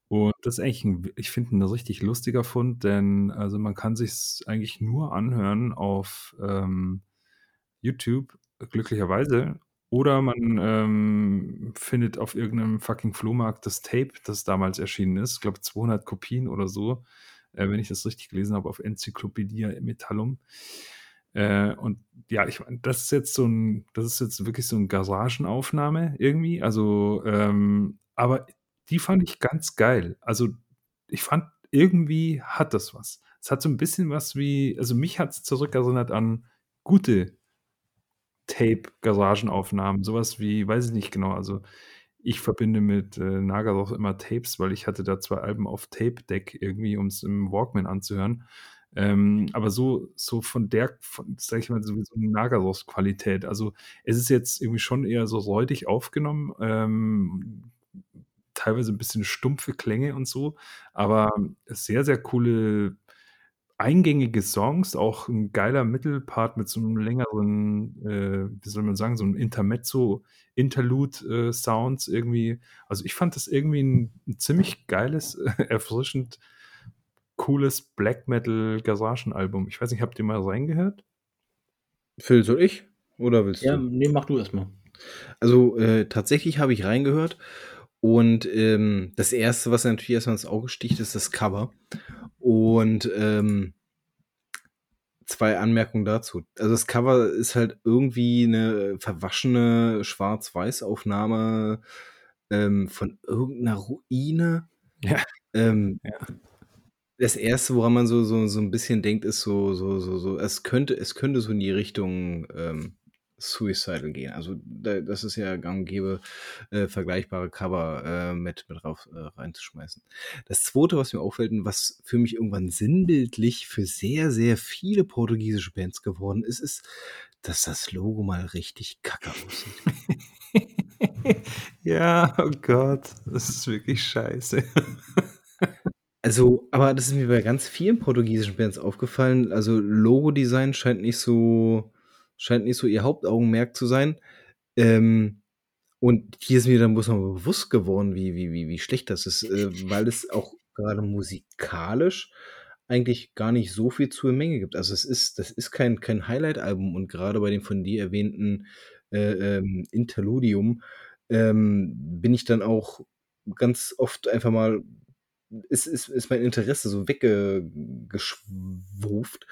Und das ist eigentlich 'n w ich finde 'n richtig lustiger Fund, denn also, man kann sich's eigentlich nur anhören auf, ähm, YouTube, glücklicherweise. Oder man, ähm, findet auf irgend 'nem fucking Flohmarkt das Tape, das damals erschienen ist. Ich glaube, 200 Kopien oder so, äh, wenn ich das richtig gelesen habe auf Encyclopædia Metallum. Äh, und ja, ich meine, das ist jetzt so 'n das ist jetzt wirklich so 'n Garagenaufnahme irgendwie. Also, ähm aber die fand ich ganz geil. Also, ich fand, irgendwie hat das was. Es hat so 'n bisschen was wie also, mich hat's zurückerinnert an gute Tape-Garagenaufnahmen, so was wie weiß ich nicht genau. Also, ich verbinde mit, äh, Nagadorf immer Tapes, weil ich hatte da 2 Alben auf Tape Deck irgendwie, um's im Walkman anzuhören. Ähm, aber so so von der von sage ich mal, so so Nagadorf-Qualität. Also, es ist jetzt irgendwie schon eher so räudig aufgenommen, ähm, teilweise 'n bisschen stumpfe Klänge und so, aber sehr, sehr coole eingängige Songs, auch 'n geiler Mittelpart mit so 'nem längeren, äh, wie soll man sagen, so 'n Intermezzo, Interlude, äh, Sounds irgendwie. Also, ich fand das irgendwie 'n 'n ziemlich geiles, erfrischend cooles Black-Metal-Garagenalbum. Ich weiß nicht, habt ihr mal reingehört? Phil, soll ich oder willst Ja, du? ne, mach du erst mal. Also, äh, tatsächlich habe ich reingehört und, ähm, das 1., was natürlich erst mal ins Auge sticht, ist das Cover. Und, ähm 2 Anmerkungen dazu. Also, das Cover ist halt irgendwie 'ne verwaschene Schwarz-Weiß-Aufnahme, ähm, von irgend 'ner Ruine. Ja. Ähm, Ja. das 1., woran man so so so 'n bisschen denkt, ist so so so so es könnte es könnte so in die Richtung, ähm, Suicidal gehen. Also, da das ist ja gang und gäbe, äh, vergleichbare Cover, äh, mit mit rauf äh, reinzuschmeißen. Das 2., was mir auffällt und was für mich irgendwann sinnbildlich für sehr, sehr viele portugiesische Bands geworden ist, ist, dass das Logo mal richtig kacke aussieht. Ja, oh Gott, das ist wirklich scheiße. Also aber das ist mir bei ganz vielen portugiesischen Bands aufgefallen. Also, Logodesign scheint nicht so scheint nicht so ihr Hauptaugenmerk zu sein. Ähm, und hier ist mir dann bloß mal bewusst geworden, wie wie wie wie schlecht das ist, äh, weil es auch grade musikalisch eigentlich gar nicht so viel zur Menge gibt. Also, es ist das ist kein kein Highlight-Album und grade bei dem von dir erwähnten, äh, ähm, Interludium, ähm, bin ich dann auch ganz oft einfach mal ist ist ist mein Interesse so wegge geschwuft,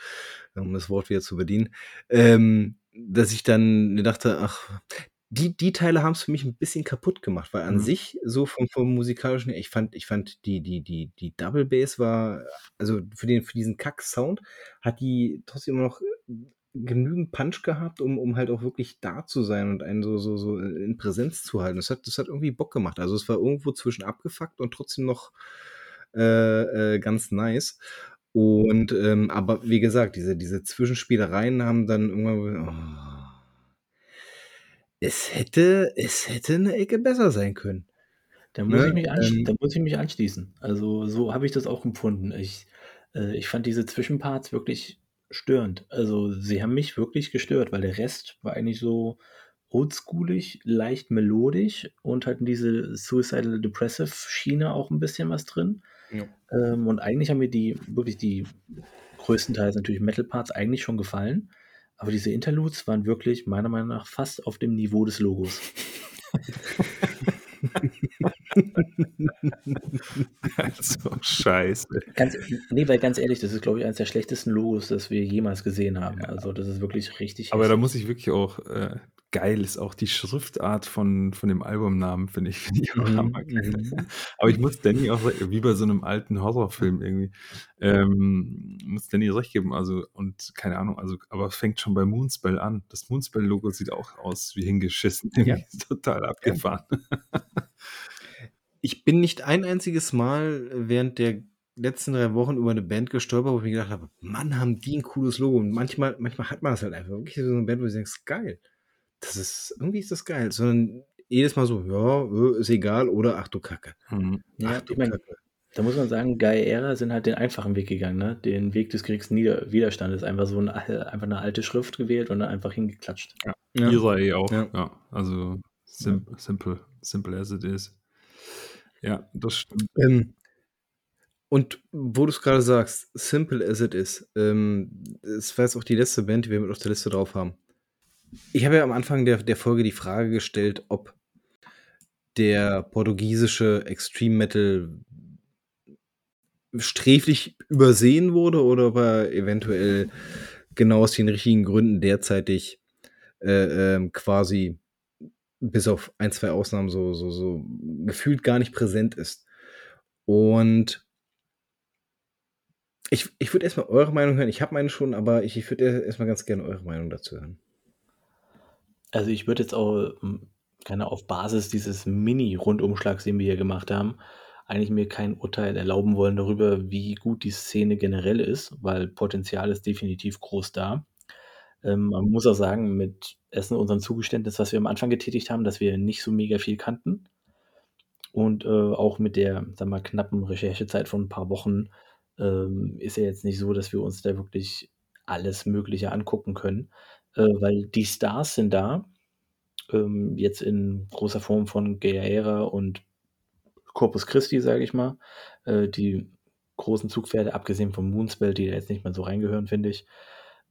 um das Wort wieder zu bedienen, ähm, dass ich dann mir dachte: „Ach“ die die Teile haben's für mich 'n bisschen kaputt gemacht, weil an Mhm. sich so vom vom Musikalischen ich fand ich fand die die die die Double Bass war also, für den für diesen Kack-Sound hat die trotzdem immer noch genügend Punch gehabt, um um halt auch wirklich da zu sein und einen so so so in Präsenz zu halten. Das hat das hat irgendwie Bock gemacht. Also, es war irgendwo zwischen abgefuckt und trotzdem noch, äh, äh, ganz nice. Und, ähm aber wie gesagt, diese diese Zwischenspielereien haben dann irgendwann oh. Es hätte es hätte 'ne Ecke besser sein können, Da muss ne? ich mich Ähm da muss ich mich anschließen. Also, so habe ich das auch empfunden. Ich äh, ich fand diese Zwischenparts wirklich störend. Also, sie haben mich wirklich gestört, weil der Rest war eigentlich so oldschoolig, leicht melodisch und in diese Suicidal Depressive Schiene auch 'n bisschen was drin. Ja. Ähm, und eigentlich haben mir die wirklich die größtenteils natürlich Metal Parts eigentlich schon gefallen. Aber diese Interludes waren wirklich meiner Meinung nach fast auf dem Niveau des Logos. so scheiße. Ganz, nee, weil ganz ehrlich, das ist, glaube ich, eines der schlechtesten Logos, das wir jemals gesehen haben. Also das ist wirklich richtig Aber da muss ich wirklich auch, äh, geil ist auch die Schriftart von, von dem Albumnamen, finde ich, finde ich auch Mhm, hammergeil. mhm. Aber ich muss Danny auch, wie bei so einem alten Horrorfilm irgendwie, ähm, muss Danny recht geben, also, und keine Ahnung, also, aber es fängt schon bei Moonspell an. Das Moonspell-Logo sieht auch aus wie hingeschissen, Ja. total abgefahren. Ich bin nicht ein einziges Mal während der letzten drei Wochen über eine Band gestolpert, wo ich mir gedacht habe, Mann, haben die ein cooles Logo. Und manchmal, manchmal hat man das halt einfach. Wirklich so eine Band, wo du denkst, geil. Das ist, irgendwie ist das geil. Sondern jedes Mal so, ja, äh, ist egal oder ach du Kacke. Mhm. Ja, ach du ich meine, Kacke. da muss man sagen, Gaia sind halt den einfachen Weg gegangen, ne? Den Weg des geringsten Nieder Widerstandes. Einfach so ein, einfach eine alte Schrift gewählt und dann einfach hingeklatscht. Ja. Ihrer eh auch, Ja. ja. Also, sim simple, simple as it is. Ja, das stimmt. Ähm, und wo du es gerade sagst, simple as it is, ähm, es war jetzt auch die letzte Band, die wir mit auf der Liste drauf haben. Ich habe ja am Anfang der, der Folge die Frage gestellt, ob der portugiesische Extreme Metal sträflich übersehen wurde oder ob er eventuell genau aus den richtigen Gründen derzeitig äh, ähm, quasi bis auf ein, zwei Ausnahmen so, so, so gefühlt gar nicht präsent ist. Und ich, ich würde erstmal eure Meinung hören. Ich habe meine schon, aber ich, ich würde erstmal ganz gerne eure Meinung dazu hören. Also ich würde jetzt auch ähm, keine auf Basis dieses Mini-Rundumschlags, den wir hier gemacht haben, eigentlich mir kein Urteil erlauben wollen darüber, wie gut die Szene generell ist, weil Potenzial ist definitiv groß da. Ähm, man muss auch sagen, mit Essen unserem Zugeständnis, was wir am Anfang getätigt haben, dass wir nicht so mega viel kannten. Und äh, auch mit der, sag mal, knappen Recherchezeit von ein paar Wochen ähm, ist ja jetzt nicht so, dass wir uns da wirklich alles Mögliche angucken können, äh, weil die Stars sind da, ähm, jetzt in großer Form von Gaera und Corpus Christi, sage ich mal. Äh, die großen Zugpferde, abgesehen von Moonspell, die da jetzt nicht mehr so reingehören, finde ich.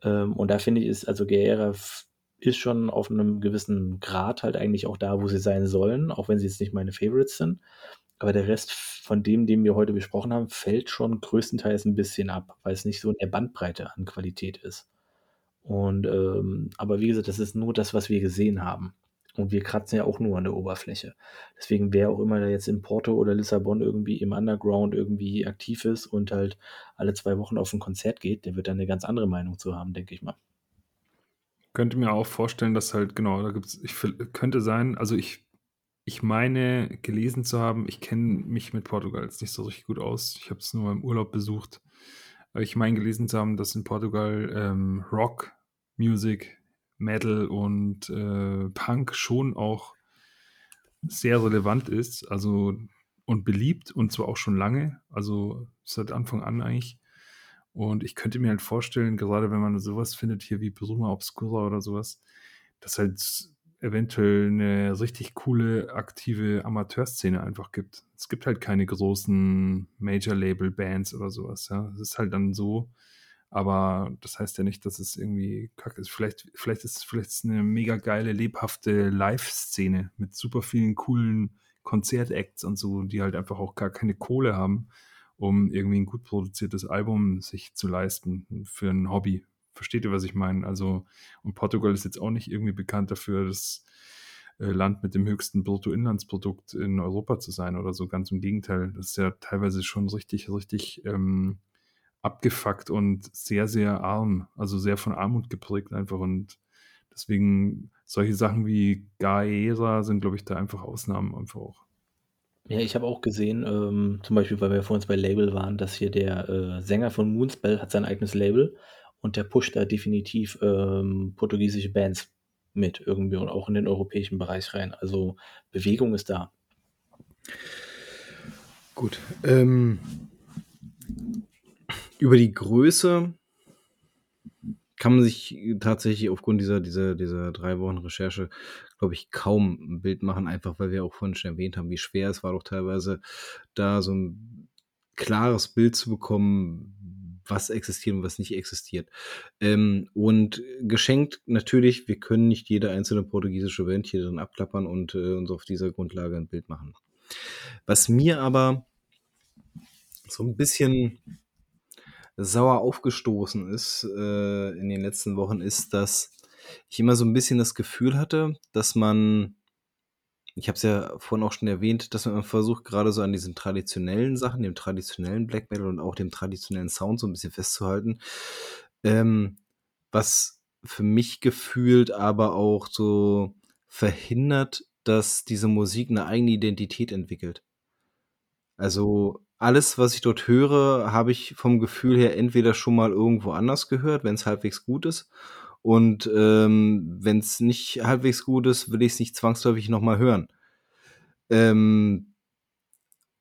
Ähm, und da finde ich, ist also f- ist schon auf einem gewissen Grad halt eigentlich auch da, wo sie sein sollen, auch wenn sie jetzt nicht meine Favorites sind. Aber der Rest von dem, den wir heute besprochen haben, fällt schon größtenteils ein bisschen ab, weil es nicht so in der Bandbreite an Qualität ist. Und ähm, aber wie gesagt, das ist nur das, was wir gesehen haben. Und wir kratzen ja auch nur an der Oberfläche. Deswegen, wer auch immer da jetzt in Porto oder Lissabon irgendwie im Underground irgendwie aktiv ist und halt alle zwei Wochen auf ein Konzert geht, der wird da eine ganz andere Meinung zu haben, denke ich mal. Könnte mir auch vorstellen, dass halt, genau, da ich will- könnte sein, also ich, ich meine gelesen zu haben, ich kenne mich mit Portugal jetzt nicht so richtig gut aus. Ich habe es nur im Urlaub besucht. Aber ich meine gelesen zu haben, dass in Portugal ähm, Rock, Music, Metal und äh, Punk schon auch sehr relevant ist, also und beliebt und zwar auch schon lange, also seit Anfang an eigentlich. Und ich könnte mir halt vorstellen, gerade wenn man sowas findet hier wie Bruma Obscura oder sowas, dass halt eventuell eine richtig coole, aktive Amateurszene einfach gibt. Es gibt halt keine großen Major-Label-Bands oder sowas. Ja. Es ist halt dann so, aber das heißt ja nicht, dass es irgendwie kacke ist. Vielleicht, vielleicht ist vielleicht eine mega geile, lebhafte Live-Szene mit super vielen coolen Konzertacts und so, die halt einfach auch gar keine Kohle haben, um irgendwie ein gut produziertes Album sich zu leisten für ein Hobby. Versteht ihr, was ich meine? Also, und Portugal ist jetzt auch nicht irgendwie bekannt dafür, das äh, Land mit dem höchsten Bruttoinlandsprodukt in Europa zu sein oder so. Ganz im Gegenteil. Das ist ja teilweise schon richtig, richtig ähm, abgefuckt und sehr, sehr arm. Also sehr von Armut geprägt einfach. Und deswegen solche Sachen wie Gaera sind, glaube ich, da einfach Ausnahmen einfach auch. Ja, ich habe auch gesehen, ähm, zum Beispiel, weil wir vorhin bei Label waren, dass hier der äh, Sänger von Moonspell hat sein eigenes Label und der pusht da definitiv ähm, portugiesische Bands mit irgendwie und auch in den europäischen Bereich rein. Also Bewegung ist da. Gut. Ähm, über die Größe kann man sich tatsächlich aufgrund dieser, dieser, dieser drei Wochen Recherche, glaube ich, kaum ein Bild machen, einfach weil wir auch vorhin schon erwähnt haben, wie schwer es war doch teilweise, da so ein klares Bild zu bekommen, was existiert und was nicht existiert. Ähm, und geschenkt natürlich, wir können nicht jede einzelne portugiesische Band hier drin abklappern und äh, uns auf dieser Grundlage ein Bild machen. Was mir aber so ein bisschen sauer aufgestoßen ist äh, in den letzten Wochen, ist, dass ich immer so ein bisschen das Gefühl hatte, dass man ich habe es ja vorhin auch schon erwähnt, dass man versucht, gerade so an diesen traditionellen Sachen, dem traditionellen Black Metal und auch dem traditionellen Sound so ein bisschen festzuhalten. Ähm, was für mich gefühlt aber auch so verhindert, dass diese Musik eine eigene Identität entwickelt. Also alles, was ich dort höre, habe ich vom Gefühl her entweder schon mal irgendwo anders gehört, wenn es halbwegs gut ist, und ähm, wenn es nicht halbwegs gut ist, will ich es nicht zwangsläufig nochmal hören. Ähm,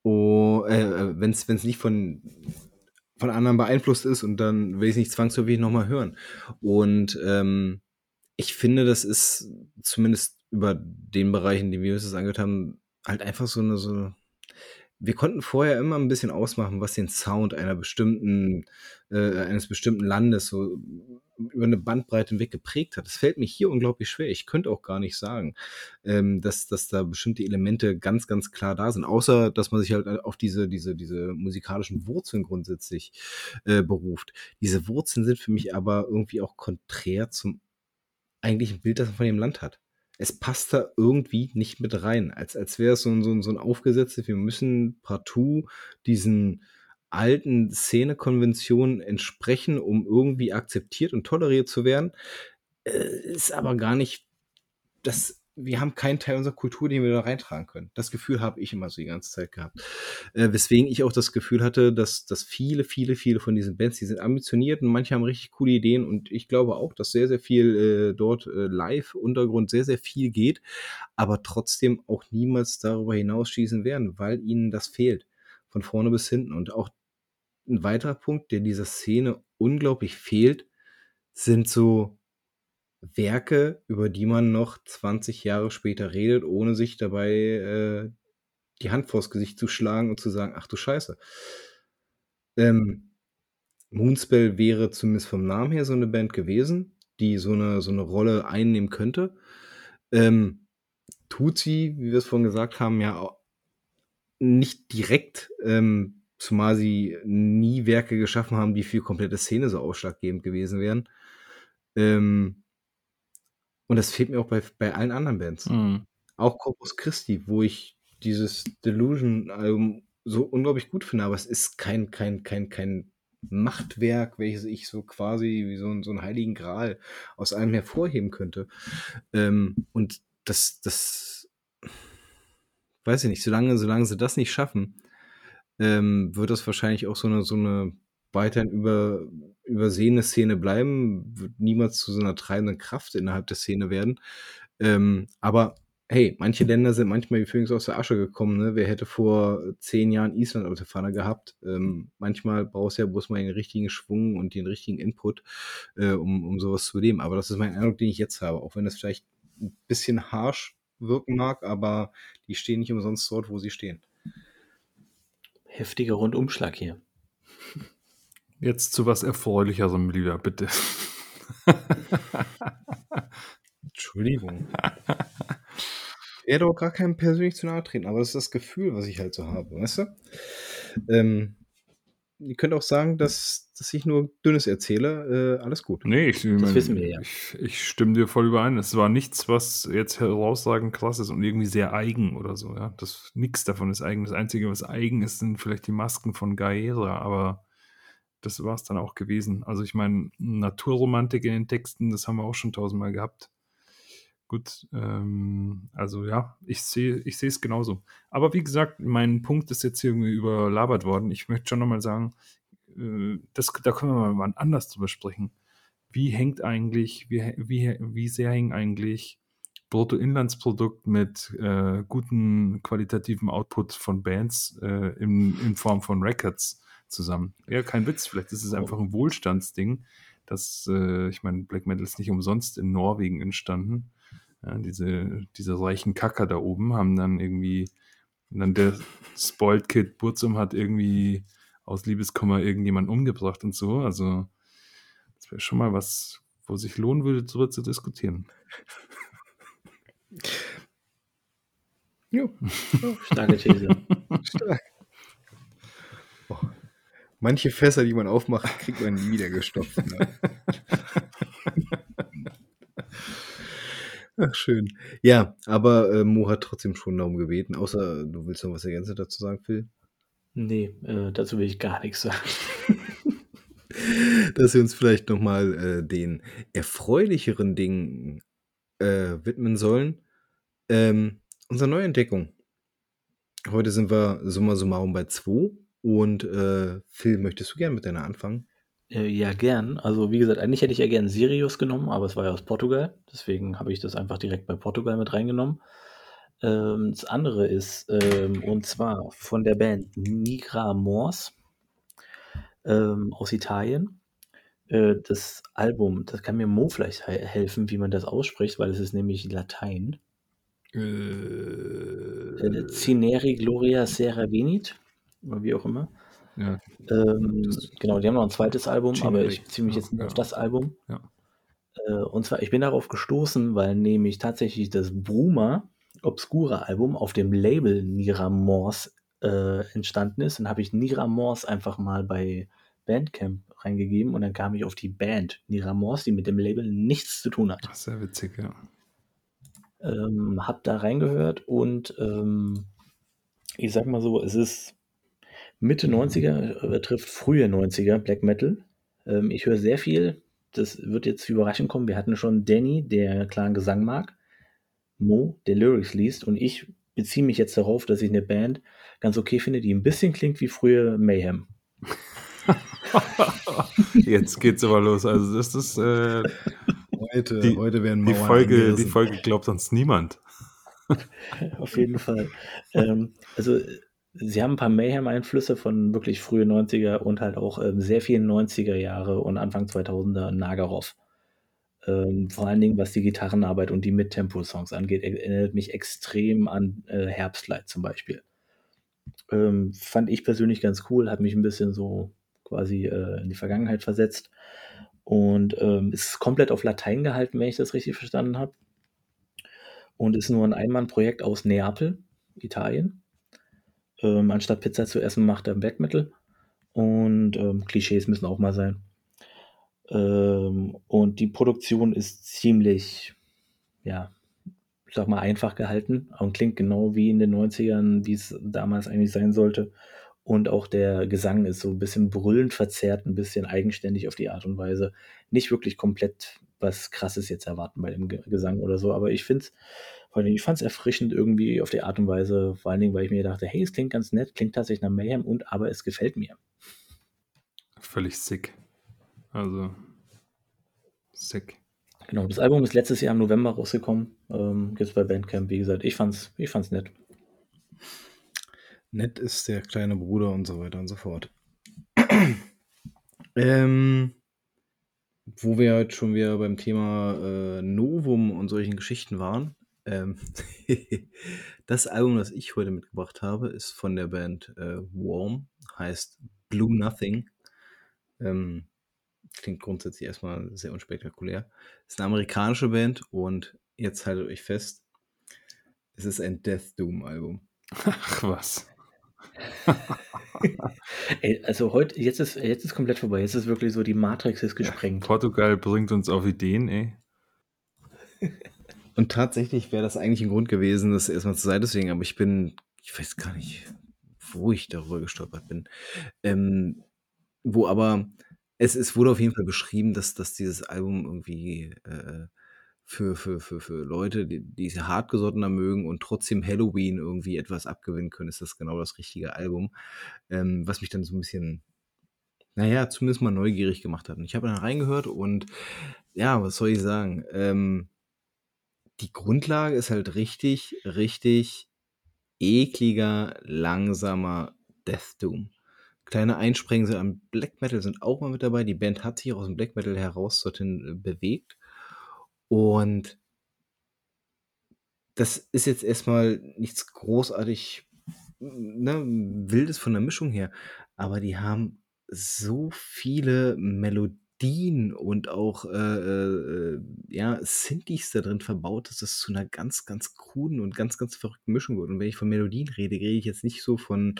oh, äh, wenn es nicht von, von anderen beeinflusst ist und dann will ich es nicht zwangsläufig nochmal hören. Und ähm, ich finde, das ist zumindest über den Bereichen, die wir uns das angehört haben, halt einfach so eine, so wir konnten vorher immer ein bisschen ausmachen, was den Sound einer bestimmten, äh, eines bestimmten Landes so über eine Bandbreite hinweg geprägt hat. Das fällt mir hier unglaublich schwer. Ich könnte auch gar nicht sagen, ähm, dass, dass da bestimmte Elemente ganz, ganz klar da sind, außer dass man sich halt auf diese, diese, diese musikalischen Wurzeln grundsätzlich äh, beruft. Diese Wurzeln sind für mich aber irgendwie auch konträr zum eigentlichen Bild, das man von dem Land hat es passt da irgendwie nicht mit rein. Als, als wäre es so ein, so, ein, so ein aufgesetztes, wir müssen partout diesen alten Szenekonventionen entsprechen, um irgendwie akzeptiert und toleriert zu werden. Äh, ist aber gar nicht das wir haben keinen Teil unserer Kultur, den wir da reintragen können. Das Gefühl habe ich immer so die ganze Zeit gehabt. Äh, weswegen ich auch das Gefühl hatte, dass, dass viele, viele, viele von diesen Bands, die sind ambitioniert und manche haben richtig coole Ideen und ich glaube auch, dass sehr, sehr viel äh, dort äh, live, Untergrund, sehr, sehr viel geht, aber trotzdem auch niemals darüber hinausschießen werden, weil ihnen das fehlt. Von vorne bis hinten. Und auch ein weiterer Punkt, der dieser Szene unglaublich fehlt, sind so Werke, über die man noch 20 Jahre später redet, ohne sich dabei äh, die Hand vors Gesicht zu schlagen und zu sagen, ach du Scheiße. Ähm, Moonspell wäre zumindest vom Namen her so eine Band gewesen, die so eine, so eine Rolle einnehmen könnte. Ähm, tut sie, wie wir es vorhin gesagt haben, ja nicht direkt, ähm, zumal sie nie Werke geschaffen haben, die für komplette Szene so ausschlaggebend gewesen wären. Ähm, und das fehlt mir auch bei, bei allen anderen Bands. Mhm. Auch Corpus Christi, wo ich dieses Delusion-Album so unglaublich gut finde, aber es ist kein, kein, kein, kein Machtwerk, welches ich so quasi wie so, ein, so einen heiligen Gral aus allem hervorheben könnte. Ähm, und das, das, weiß ich nicht, solange, solange sie das nicht schaffen, ähm, wird das wahrscheinlich auch so eine, so eine weiterhin über, übersehene Szene bleiben, wird niemals zu so einer treibenden Kraft innerhalb der Szene werden. Ähm, aber hey, manche Länder sind manchmal wie Phoenix aus der Asche gekommen. Ne? Wer hätte vor zehn Jahren Island auf der Pfanne gehabt? Ähm, manchmal brauchst du ja bloß mal den richtigen Schwung und den richtigen Input, äh, um, um sowas zu leben. Aber das ist mein Eindruck, den ich jetzt habe. Auch wenn das vielleicht ein bisschen harsh wirken mag, aber die stehen nicht umsonst dort, wo sie stehen. Heftiger Rundumschlag hier. Jetzt zu was Erfreulicherem, lieber, bitte. Entschuldigung. Er doch gar keinem persönlich zu nahe treten, aber das ist das Gefühl, was ich halt so habe, weißt du? Ähm, ihr könnt auch sagen, dass, dass ich nur Dünnes erzähle. Äh, alles gut. Nee, ich, das mein, wissen wir ja. Ich, ich, stimme dir voll überein. Es war nichts, was jetzt herausragend krass ist und irgendwie sehr eigen oder so. Ja? Das, nichts davon ist eigen. Das Einzige, was eigen ist, sind vielleicht die Masken von Gaera, aber das war es dann auch gewesen. Also ich meine, Naturromantik in den Texten, das haben wir auch schon tausendmal gehabt. Gut, ähm, also ja, ich sehe ich es genauso. Aber wie gesagt, mein Punkt ist jetzt irgendwie überlabert worden. Ich möchte schon nochmal sagen, äh, das, da können wir mal anders drüber sprechen. Wie hängt eigentlich, wie, wie, wie sehr hängt eigentlich Bruttoinlandsprodukt mit äh, guten qualitativen Output von Bands äh, in, in Form von Records zusammen. Ja, kein Witz, vielleicht ist es einfach ein Wohlstandsding. Das, äh, ich meine, Black Metal ist nicht umsonst in Norwegen entstanden. Ja, diese, diese reichen Kacker da oben haben dann irgendwie, dann der Spoiled Kid Burzum hat irgendwie aus Liebeskummer irgendjemand umgebracht und so. Also, das wäre schon mal was, wo sich lohnen würde, darüber zu diskutieren. Jo. Starke These. Stark. Manche Fässer, die man aufmacht, kriegt man nie wieder gestopft. Ne? Ach, schön. Ja, aber äh, Mo hat trotzdem schon darum gebeten, außer du willst noch was ergänzen dazu sagen, Phil? Nee, äh, dazu will ich gar nichts sagen. Dass wir uns vielleicht nochmal äh, den erfreulicheren Dingen äh, widmen sollen. Ähm, unsere Neuentdeckung. Heute sind wir summa summarum bei 2 und äh, Phil, möchtest du gerne mit deiner anfangen? Äh, ja, gern. Also wie gesagt, eigentlich hätte ich ja gern Sirius genommen, aber es war ja aus Portugal. Deswegen habe ich das einfach direkt bei Portugal mit reingenommen. Ähm, das andere ist, ähm, und zwar von der Band Nigra Mors ähm, aus Italien. Äh, das Album, das kann mir Mo vielleicht he helfen, wie man das ausspricht, weil es ist nämlich Latein. Äh, Äh, Cineri Gloria Sera Venit, oder wie auch immer. ja, Ähm, genau, die haben noch ein zweites Album, aber Generic, ich ziehe mich ja, jetzt nur auf ja. das Album. Ja. Äh, und zwar, ich bin darauf gestoßen, weil nämlich tatsächlich das Bruma Obscura Album auf dem Label Niramors äh, entstanden ist. Dann habe ich Niramors einfach mal bei Bandcamp reingegeben und dann kam ich auf die Band Niramors, die mit dem Label nichts zu tun hat. Ach, sehr witzig, ja. Ähm, hab da reingehört und ähm, ich sag mal so, es ist Mitte 90er, äh, trifft frühe 90er Black Metal. Ähm, ich höre sehr viel. Das wird jetzt überraschend kommen. Wir hatten schon Danny, der klaren Gesang mag, Mo, der Lyrics liest und ich beziehe mich jetzt darauf, dass ich eine Band ganz okay finde, die ein bisschen klingt wie frühe Mayhem. Jetzt geht's aber los. Also das ist äh, Heute, Die- heute werden die Mauern Folge, die eingerissen. Folge glaubt uns niemand. Auf jeden Fall. ähm, also, sie haben ein paar Mayhem-Einflüsse von wirklich frühe 90er und halt auch ähm, sehr vielen 90er Jahre und Anfang 2000er Nagarov. Ähm, vor allen Dingen, was die Gitarrenarbeit und die Mittempo-Songs angeht, er- erinnert mich extrem an äh, Herbstlight zum Beispiel. Ähm, fand ich persönlich ganz cool, hat mich ein bisschen so quasi äh, in die Vergangenheit versetzt. Und ähm, ist komplett auf Latein gehalten, wenn ich das richtig verstanden habe. Und ist nur ein Einmannprojekt aus Neapel, Italien. Ähm, anstatt Pizza zu essen, macht er Black Metal. Und ähm, Klischees müssen auch mal sein. Ähm, und die Produktion ist ziemlich, ja, ich sag mal, einfach gehalten und klingt genau wie in den 90ern, wie es damals eigentlich sein sollte. Und auch der Gesang ist so ein bisschen brüllend verzerrt, ein bisschen eigenständig auf die Art und Weise. Nicht wirklich komplett was Krasses jetzt erwarten bei dem Ge- Gesang oder so, aber ich finde es ich fand's erfrischend irgendwie auf die Art und Weise, vor allen Dingen, weil ich mir dachte, hey, es klingt ganz nett, klingt tatsächlich nach Mayhem und aber es gefällt mir. Völlig sick. Also sick. Genau, das Album ist letztes Jahr im November rausgekommen. Ähm, Gibt bei Bandcamp, wie gesagt. Ich fand's, ich fand's nett. Nett ist der kleine Bruder und so weiter und so fort. ähm, wo wir heute schon wieder beim Thema äh, Novum und solchen Geschichten waren. Ähm, das Album, das ich heute mitgebracht habe, ist von der Band äh, Warm, heißt Blue Nothing. Ähm, klingt grundsätzlich erstmal sehr unspektakulär. Ist eine amerikanische Band und jetzt haltet euch fest, es ist ein Death Doom Album. Ach was. Ey, also heute, jetzt ist, jetzt ist komplett vorbei. Jetzt ist wirklich so, die Matrix ist gesprengt. Portugal bringt uns auf Ideen, ey. Und tatsächlich wäre das eigentlich ein Grund gewesen, das erstmal zu legen, aber ich bin, ich weiß gar nicht, wo ich darüber gestolpert bin. Ähm, wo aber, es, es wurde auf jeden Fall beschrieben, dass, dass dieses Album irgendwie äh, für, für, für, für Leute, die, die es hartgesottener mögen und trotzdem Halloween irgendwie etwas abgewinnen können, ist das genau das richtige Album. Ähm, was mich dann so ein bisschen, naja, zumindest mal neugierig gemacht hat. Und ich habe dann reingehört und ja, was soll ich sagen? Ähm, die Grundlage ist halt richtig, richtig ekliger, langsamer Death Doom. Kleine Einsprengsel am Black Metal sind auch mal mit dabei. Die Band hat sich aus dem Black Metal heraus dorthin äh, bewegt. Und das ist jetzt erstmal nichts großartig ne, wildes von der Mischung her, aber die haben so viele Melodien und auch, äh, äh, äh, ja, Synthes da drin verbaut, dass das zu einer ganz, ganz kruden und ganz, ganz verrückten Mischung wird. Und wenn ich von Melodien rede, rede ich jetzt nicht so von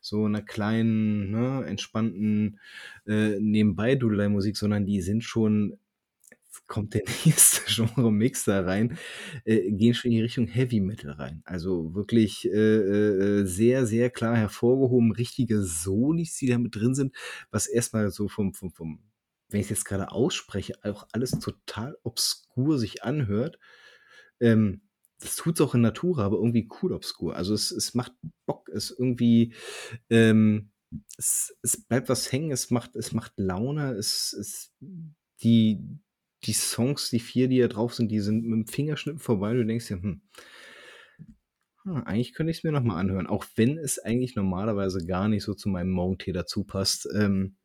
so einer kleinen, ne, entspannten, äh, Nebenbei-Dudelei-Musik, sondern die sind schon kommt der nächste Genre-Mix da rein, äh, gehen schon in die Richtung Heavy Metal rein. Also wirklich äh, äh, sehr, sehr klar hervorgehoben, richtige Solis, die da mit drin sind, was erstmal so vom, vom, vom wenn ich es jetzt gerade ausspreche, auch alles total obskur sich anhört. Ähm, das tut es auch in Natura, aber irgendwie cool obskur. Also es, es macht Bock, es irgendwie, ähm, es, es bleibt was hängen, es macht, es macht Laune, es, es die, die Songs, die vier, die da drauf sind, die sind mit dem Fingerschnippen vorbei. Du denkst dir, hm, hm eigentlich könnte ich es mir nochmal anhören, auch wenn es eigentlich normalerweise gar nicht so zu meinem Morgentee dazu passt. Ähm,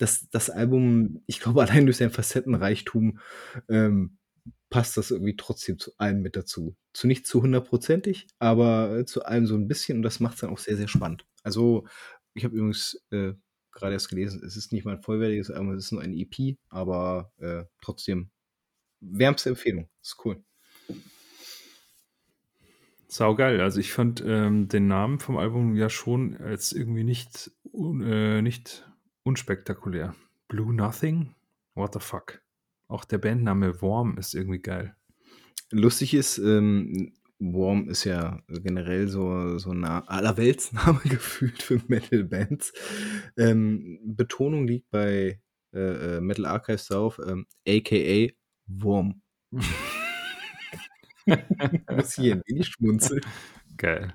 das, das Album, ich glaube, allein durch sein Facettenreichtum ähm, passt das irgendwie trotzdem zu allem mit dazu. Zu nicht zu hundertprozentig, aber zu allem so ein bisschen und das macht es dann auch sehr, sehr spannend. Also, ich habe übrigens äh, gerade erst gelesen, es ist nicht mal ein vollwertiges Album, es ist nur ein EP, aber äh, trotzdem wärmste Empfehlung. Ist cool. Sau geil. Also ich fand ähm, den Namen vom Album ja schon als irgendwie nicht, un, äh, nicht unspektakulär. Blue Nothing? What the fuck? Auch der Bandname Worm ist irgendwie geil. Lustig ist, ähm, Worm ist ja generell so, so ein Allerweltsname gefühlt für Metal-Bands. Ähm, Betonung liegt bei äh, äh Metal Archives drauf, ähm, aka Worm. Muss hier ein wenig schmunzeln. Geil.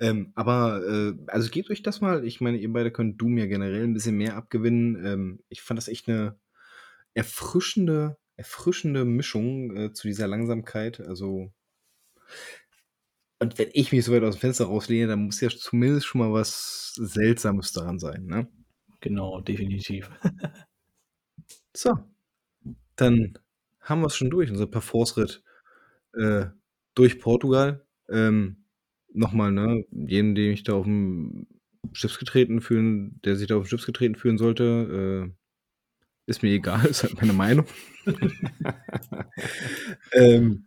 Ähm, aber, äh, also gebt euch das mal. Ich meine, ihr beide könnt Doom ja generell ein bisschen mehr abgewinnen. Ähm, ich fand das echt eine erfrischende erfrischende Mischung äh, zu dieser Langsamkeit. Also, und wenn ich mich so weit aus dem Fenster rauslehne, dann muss ja zumindest schon mal was Seltsames daran sein, ne? Genau, definitiv. so, dann haben wir es schon durch, unser Parforce-Ritt äh, durch Portugal. Ähm, Nochmal, ne, jeden, den ich da auf dem Schiffs getreten fühlen, der sich da auf dem Schiffs getreten fühlen sollte, äh, ist mir egal, ist halt meine Meinung. ähm,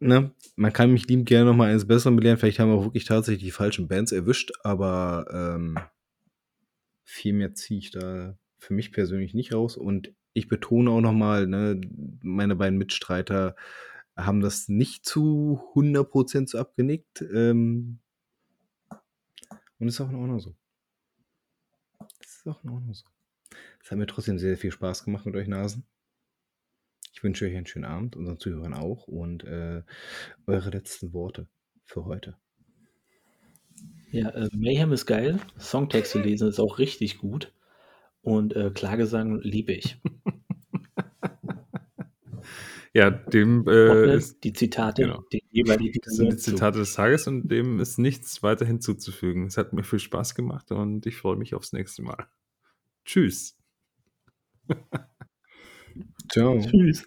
ne? Man kann mich liebend gerne noch mal eines Besseren belehren. Vielleicht haben wir auch wirklich tatsächlich die falschen Bands erwischt, aber ähm, viel mehr ziehe ich da für mich persönlich nicht raus. Und ich betone auch noch mal, ne, meine beiden Mitstreiter haben das nicht zu 100% so abgenickt. Ähm, und ist auch in Ordnung so. Das ist auch in Ordnung so. Es hat mir trotzdem sehr, sehr viel Spaß gemacht mit euch Nasen. Ich wünsche euch einen schönen Abend, unseren Zuhörern auch und äh, eure letzten Worte für heute. Ja, äh, Mayhem ist geil. Songtexte lesen ist auch richtig gut. Und äh, Klagesang liebe ich. ja, dem äh, ist, die Zitate, genau. die, das sind die Zitate des Tages und dem ist nichts weiter hinzuzufügen. Es hat mir viel Spaß gemacht und ich freue mich aufs nächste Mal. Tschüss. Ciao. Tschüss.